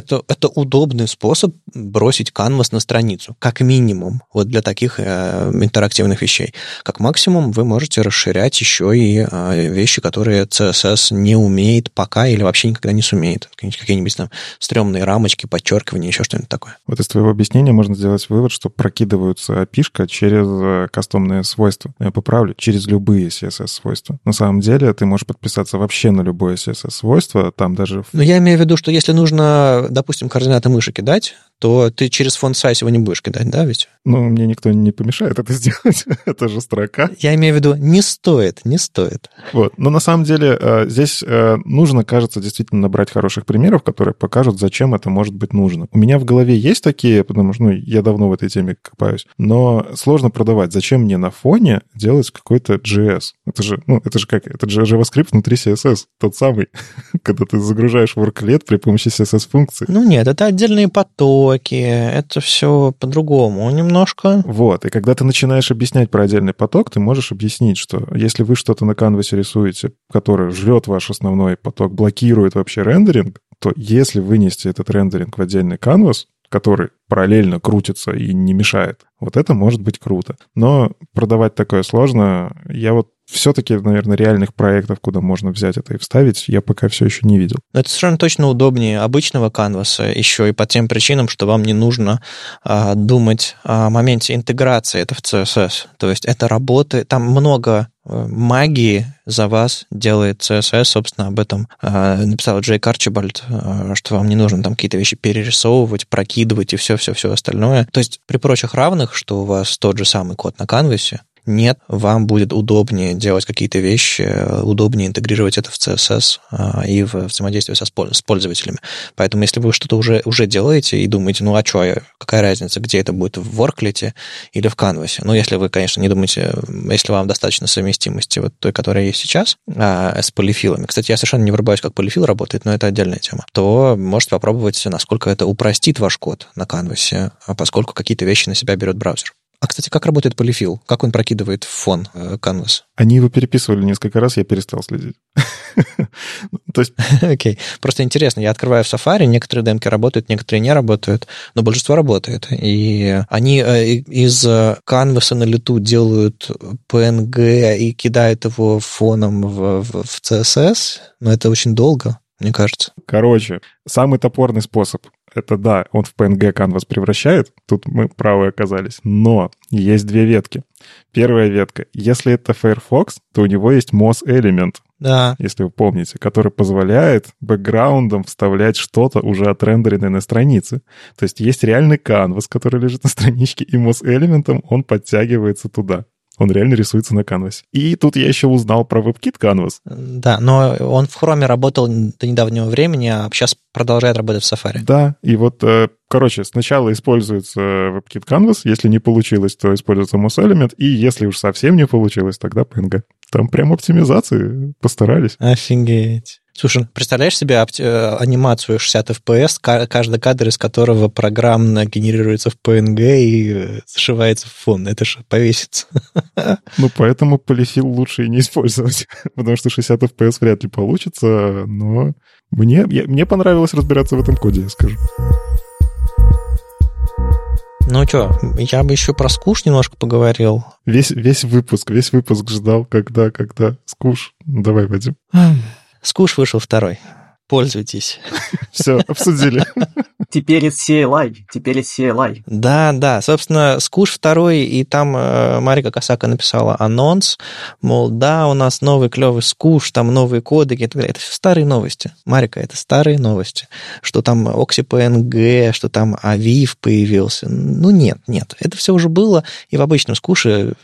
это, это удобный способ бросить канвас на страницу, как минимум, вот для таких э, интерактивных вещей. Как максимум вы можете расширять еще и э, вещи, которые CSS не умеет пока или вообще никогда не сумеет. Какие-нибудь там стрёмные рамочки, подчеркивания, еще что-нибудь такое. Вот из твоего объяснения можно сделать вывод, что прокидываются API через э, кастомные свойства. Я поправлю, через любые CSS-свойства. На самом деле ты можешь подписаться вообще на любое CSS-свойство, там даже... Но я имею в виду, что если нужно, допустим, координаты мыши кидать, то ты через фонд size его не будешь кидать, да, ведь? Ну, мне никто не помешает это сделать. это же строка. Я имею в виду, не стоит, не стоит. Вот. Но на самом деле э, здесь э, нужно, кажется, действительно набрать хороших примеров, которые покажут, зачем это может быть нужно. У меня в голове есть такие, потому что ну, я давно в этой теме копаюсь, но сложно продавать. Зачем мне на фоне делать какой-то JS? Это же, ну, это же как, это же JavaScript внутри CSS, тот самый, когда ты загружаешь worklet при помощи CSS-функции. Ну нет, это отдельные потоки, потоки, это все по-другому немножко. Вот, и когда ты начинаешь объяснять про отдельный поток, ты можешь объяснить, что если вы что-то на канвасе рисуете, которое жрет ваш основной поток, блокирует вообще рендеринг, то если вынести этот рендеринг в отдельный канвас, который параллельно крутится и не мешает, вот это может быть круто. Но продавать такое сложно. Я вот все-таки, наверное, реальных проектов, куда можно взять это и вставить, я пока все еще не видел. Это совершенно точно удобнее обычного канваса, еще и по тем причинам, что вам не нужно а, думать о моменте интеграции это в CSS. То есть это работы, там много э, магии за вас делает CSS, собственно, об этом э, написал Джейк Арчибальд, э, что вам не нужно там какие-то вещи перерисовывать, прокидывать и все-все-все остальное. То есть при прочих равных, что у вас тот же самый код на канвасе, нет, вам будет удобнее делать какие-то вещи, удобнее интегрировать это в CSS а, и в взаимодействие со, с пользователями. Поэтому если вы что-то уже, уже делаете и думаете, ну а что, какая разница, где это будет, в Worklet или в Canvas? Ну, если вы, конечно, не думаете, если вам достаточно совместимости вот той, которая есть сейчас, а, с полифилами. Кстати, я совершенно не врубаюсь, как полифил работает, но это отдельная тема. То можете попробовать, насколько это упростит ваш код на Canvas, а поскольку какие-то вещи на себя берет браузер. А, кстати, как работает полифил? Как он прокидывает в фон э, Canvas? Они его переписывали несколько раз, я перестал следить. То есть... Окей. Просто интересно, я открываю в Safari, некоторые демки работают, некоторые не работают, но большинство работает. И они э, из Canvas на лету делают PNG и кидают его фоном в, в, в CSS, но это очень долго, мне кажется. Короче, самый топорный способ это да, он в PNG Canvas превращает, тут мы правы оказались, но есть две ветки. Первая ветка, если это Firefox, то у него есть Moz Element, да. если вы помните, который позволяет бэкграундом вставлять что-то уже отрендеренное на странице. То есть есть реальный канвас, который лежит на страничке, и Moz Element он подтягивается туда. Он реально рисуется на канвасе. И тут я еще узнал про WebKit Canvas. Да, но он в Chrome работал до недавнего времени, а сейчас продолжает работать в Safari. Да, и вот, э, короче, сначала используется WebKit Canvas, если не получилось, то используется Mouse Element, и если уж совсем не получилось, тогда PNG. Там прям оптимизации постарались. Офигеть. Слушай, представляешь себе э, анимацию 60 FPS, каждый кадр из которого программно генерируется в PNG и э, сшивается в фон? Это же повесится. Ну, поэтому полифил лучше и не использовать, потому что 60 FPS вряд ли получится, но мне, я, мне понравилось разбираться в этом коде, я скажу. Ну что, я бы еще про скуш немножко поговорил. Весь, весь выпуск, весь выпуск ждал, когда, когда. Скуш. Давай, Вадим. Скуш вышел второй. Пользуйтесь. Все, обсудили. Теперь это CLI, теперь это CLI. Да, да, собственно, Скуш второй, и там э, Марика Касака написала анонс, мол, да, у нас новый клевый Скуш, там новые кодеки, это, это все старые новости. Марика, это старые новости. Что там OxyPNG, что там Aviv появился. Ну, нет, нет, это все уже было, и в обычном Скуше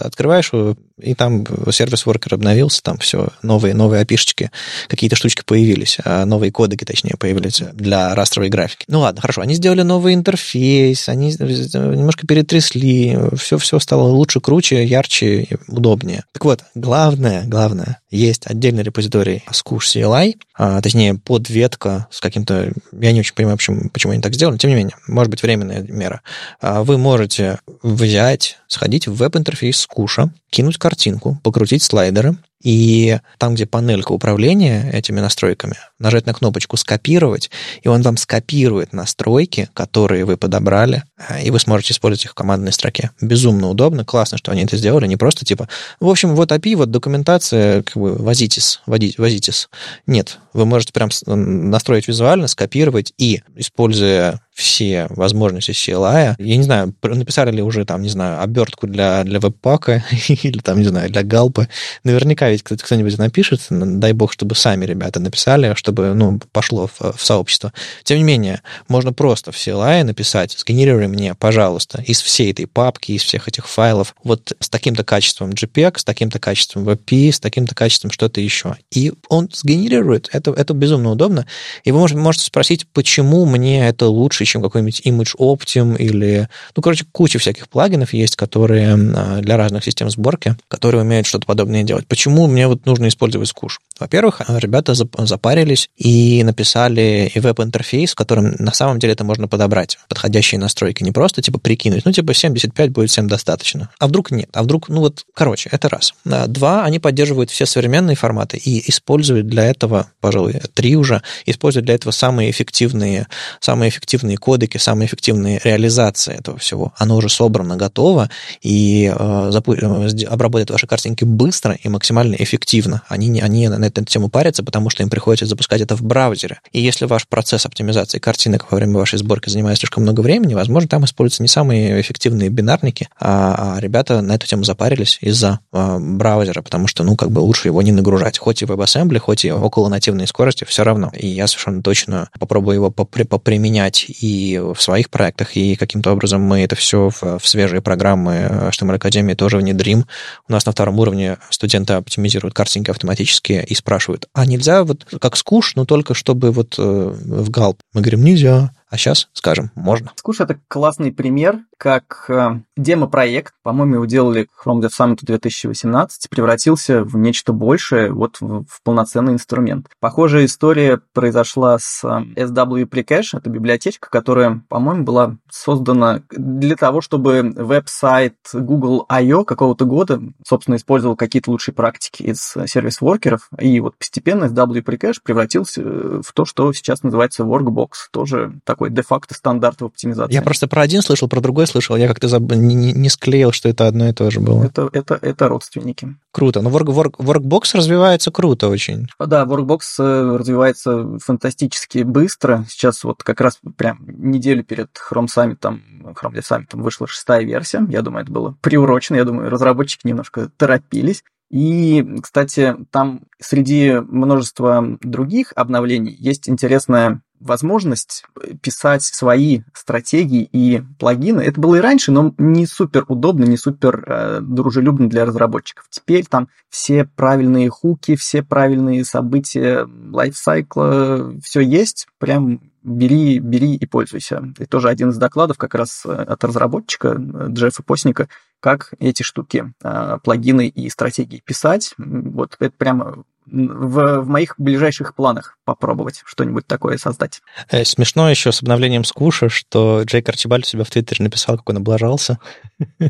открываешь и там сервис-воркер обновился, там все, новые, новые опишечки, какие-то штучки появились, а новые кодеки, точнее, появились для растровой графики. Ну ладно, хорошо, они сделали новый интерфейс, они немножко перетрясли, все-все стало лучше, круче, ярче, удобнее. Так вот, главное, главное, есть отдельный репозиторий Scush CLI, а, точнее, подветка с каким-то... Я не очень понимаю, почему, почему они так сделали, тем не менее, может быть, временная мера. А, вы можете взять, сходить в веб-интерфейс Скуша, кинуть картинку, покрутить слайдеры, и там, где панелька управления этими настройками, нажать на кнопочку «Скопировать», и он вам скопирует настройки, которые вы подобрали, э, и вы сможете использовать их в командной строке. Безумно удобно, классно, что они это сделали, не просто типа, в общем, вот API, вот документация, как бы возитесь, возитесь. Нет, вы можете прям настроить визуально, скопировать и, используя все возможности CLI. Я не знаю, написали ли уже там, не знаю, обертку для, для веб-пака или там, не знаю, для галпы. Наверняка ведь кто-нибудь напишет, дай бог, чтобы сами ребята написали, чтобы, ну, пошло в, в сообщество. Тем не менее, можно просто в CLI написать, сгенерируй мне, пожалуйста, из всей этой папки, из всех этих файлов, вот с таким-то качеством JPEG, с таким-то качеством WebP, с таким-то качеством что-то еще. И он сгенерирует. Это, это безумно удобно. И вы можете, можете спросить, почему мне это лучше, чем какой-нибудь Image Optim или... Ну, короче, куча всяких плагинов есть, которые а, для разных систем сборки, которые умеют что-то подобное делать. Почему мне вот нужно использовать Squoosh? Во-первых, ребята запарились и написали и веб-интерфейс, в котором на самом деле это можно подобрать. Подходящие настройки. Не просто типа прикинуть, ну типа 75 будет всем достаточно. А вдруг нет? А вдруг, ну вот, короче, это раз. Два, они поддерживают все современные форматы и используют для этого, пожалуй, три уже, используют для этого самые эффективные, самые эффективные кодеки, самые эффективные реализации этого всего. Оно уже собрано, готово, и э, э обработает ваши картинки быстро и максимально эффективно. Они, они на эту тему парятся, потому что им приходится запускать это в браузере. И если ваш процесс оптимизации картинок во время вашей сборки занимает слишком много времени, возможно, там используются не самые эффективные бинарники, а, а ребята на эту тему запарились из-за а, браузера, потому что, ну, как бы лучше его не нагружать. Хоть и WebAssembly, хоть и около нативной скорости, все равно. И я совершенно точно попробую его поприменять и в своих проектах, и каким-то образом мы это все в, в свежие программы HTML Академии тоже внедрим. У нас на втором уровне студенты оптимизируют картинки автоматически и спрашивают, а нельзя вот как скуш, но только чтобы вот э, в галп? Мы говорим, нельзя. А сейчас скажем, можно. Скуш это классный пример, как э, демо-проект, по-моему, его делали Chrome Dev Summit 2018, превратился в нечто большее, вот в, в полноценный инструмент. Похожая история произошла с э, SW Precache, это библиотечка, которая, по-моему, была создана для того, чтобы веб-сайт Google I.O. какого-то года, собственно, использовал какие-то лучшие практики из сервис-воркеров, и вот постепенно SW Precache превратился в то, что сейчас называется Workbox, тоже такой де-факто стандарт в оптимизации. Я просто про один слышал, про другой слышал. Я как-то заб... не, не склеил, что это одно и то же было. Это, это, это родственники. Круто. Но Work, Work, Workbox развивается круто очень. Да, Workbox э, развивается фантастически быстро. Сейчас вот как раз прям неделю перед Chrome Summit, Chrome Dev Summit вышла шестая версия. Я думаю, это было приурочено. Я думаю, разработчики немножко торопились. И, кстати, там среди множества других обновлений есть интересная возможность писать свои стратегии и плагины. Это было и раньше, но не супер удобно, не супер э, дружелюбно для разработчиков. Теперь там все правильные хуки, все правильные события лайфсайкла, все есть, прям бери, бери и пользуйся. И тоже один из докладов как раз э, от разработчика э, Джеффа Постника, как эти штуки, э, плагины и стратегии писать. Вот это прямо в, в моих ближайших планах попробовать что-нибудь такое создать. Э, смешно еще с обновлением Сквуша, что Джейк Арчибальд себя в Твиттере написал, как он облажался.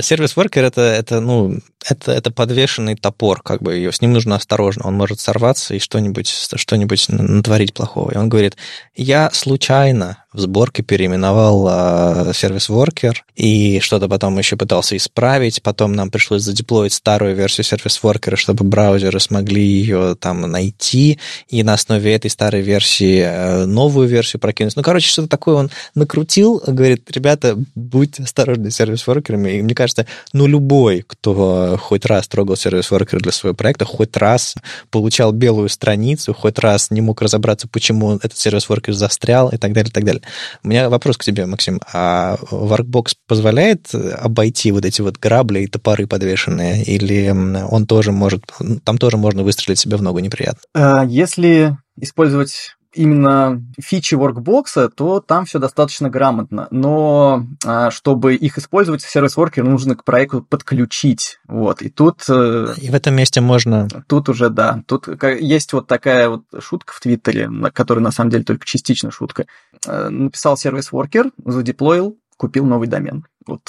Сервис Worker это, это, ну, это, это подвешенный топор, как бы ее, с ним нужно осторожно, он может сорваться и что-нибудь что натворить плохого. И он говорит, я случайно в сборке переименовал э, сервис Worker и что-то потом еще пытался исправить, потом нам пришлось задеплоить старую версию сервис Worker, чтобы браузеры смогли смогли ее там найти, и на основе этой старой версии э, новую версию прокинуть. Ну, короче, что-то такое он накрутил, говорит, ребята, будьте осторожны с сервис-воркерами. И мне кажется, ну, любой, кто хоть раз трогал сервис-воркер для своего проекта, хоть раз получал белую страницу, хоть раз не мог разобраться, почему этот сервис-воркер застрял и так далее, и так далее. У меня вопрос к тебе, Максим. А Workbox позволяет обойти вот эти вот грабли и топоры подвешенные? Или он тоже может, там тоже можно выстрелить себе в ногу неприятно? А, если использовать именно фичи воркбокса, то там все достаточно грамотно. Но а, чтобы их использовать, сервис-воркер нужно к проекту подключить. Вот. И тут... Э, и в этом месте можно... Тут уже, да. Тут есть вот такая вот шутка в Твиттере, которая на самом деле только частично шутка. Э, написал сервис-воркер, задеплоил, купил новый домен. Вот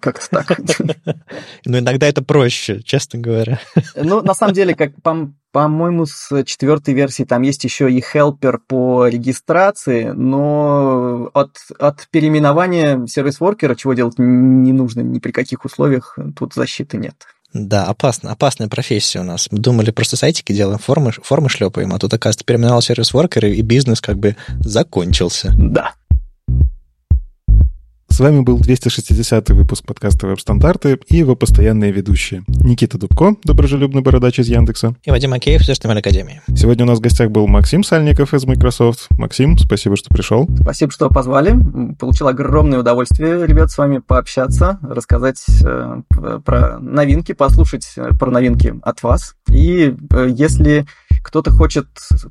как так. Ну, иногда это проще, честно говоря. Ну, на самом деле, как по, по-моему, с четвертой версии там есть еще и хелпер по регистрации, но от, от переименования сервис-воркера, чего делать не нужно ни при каких условиях, тут защиты нет. Да, опасно, опасная профессия у нас. Мы думали, просто сайтики делаем, формы, формы шлепаем, а тут, оказывается, переименовал сервис-воркер, и бизнес как бы закончился. Да. С вами был 260 выпуск подкаста «Веб-стандарты» и его постоянные ведущие. Никита Дубко, доброжелюбный бородач из Яндекса. И Вадим Акеев из HTML Академии. Сегодня у нас в гостях был Максим Сальников из Microsoft. Максим, спасибо, что пришел. Спасибо, что позвали. Получил огромное удовольствие, ребят, с вами пообщаться, рассказать э, про новинки, послушать э, про новинки от вас. И э, если кто-то хочет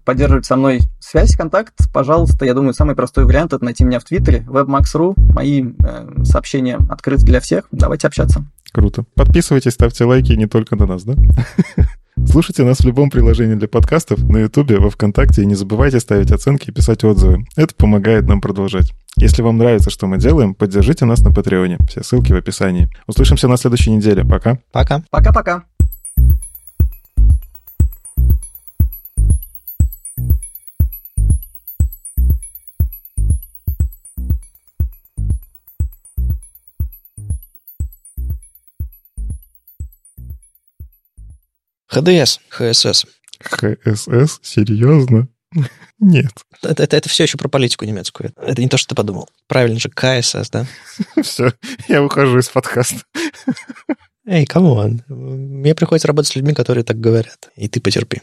поддерживать со мной связь, контакт, пожалуйста, я думаю, самый простой вариант это найти меня в Твиттере, webmax.ru, мои э, сообщения открыты для всех, давайте общаться. Круто. Подписывайтесь, ставьте лайки не только на нас, да? Слушайте нас в любом приложении для подкастов, на Ютубе, во Вконтакте, и не забывайте ставить оценки и писать отзывы. Это помогает нам продолжать. Если вам нравится, что мы делаем, поддержите нас на Патреоне. Все ссылки в описании. Услышимся на следующей неделе. Пока. Пока. Пока-пока. ХДС, ХСС. ХСС? Серьезно? Нет. Это, это, это все еще про политику немецкую. Это не то, что ты подумал. Правильно же, CSS, да? Все, я ухожу из подкаста. Эй, come on. Мне приходится работать с людьми, которые так говорят. И ты потерпи.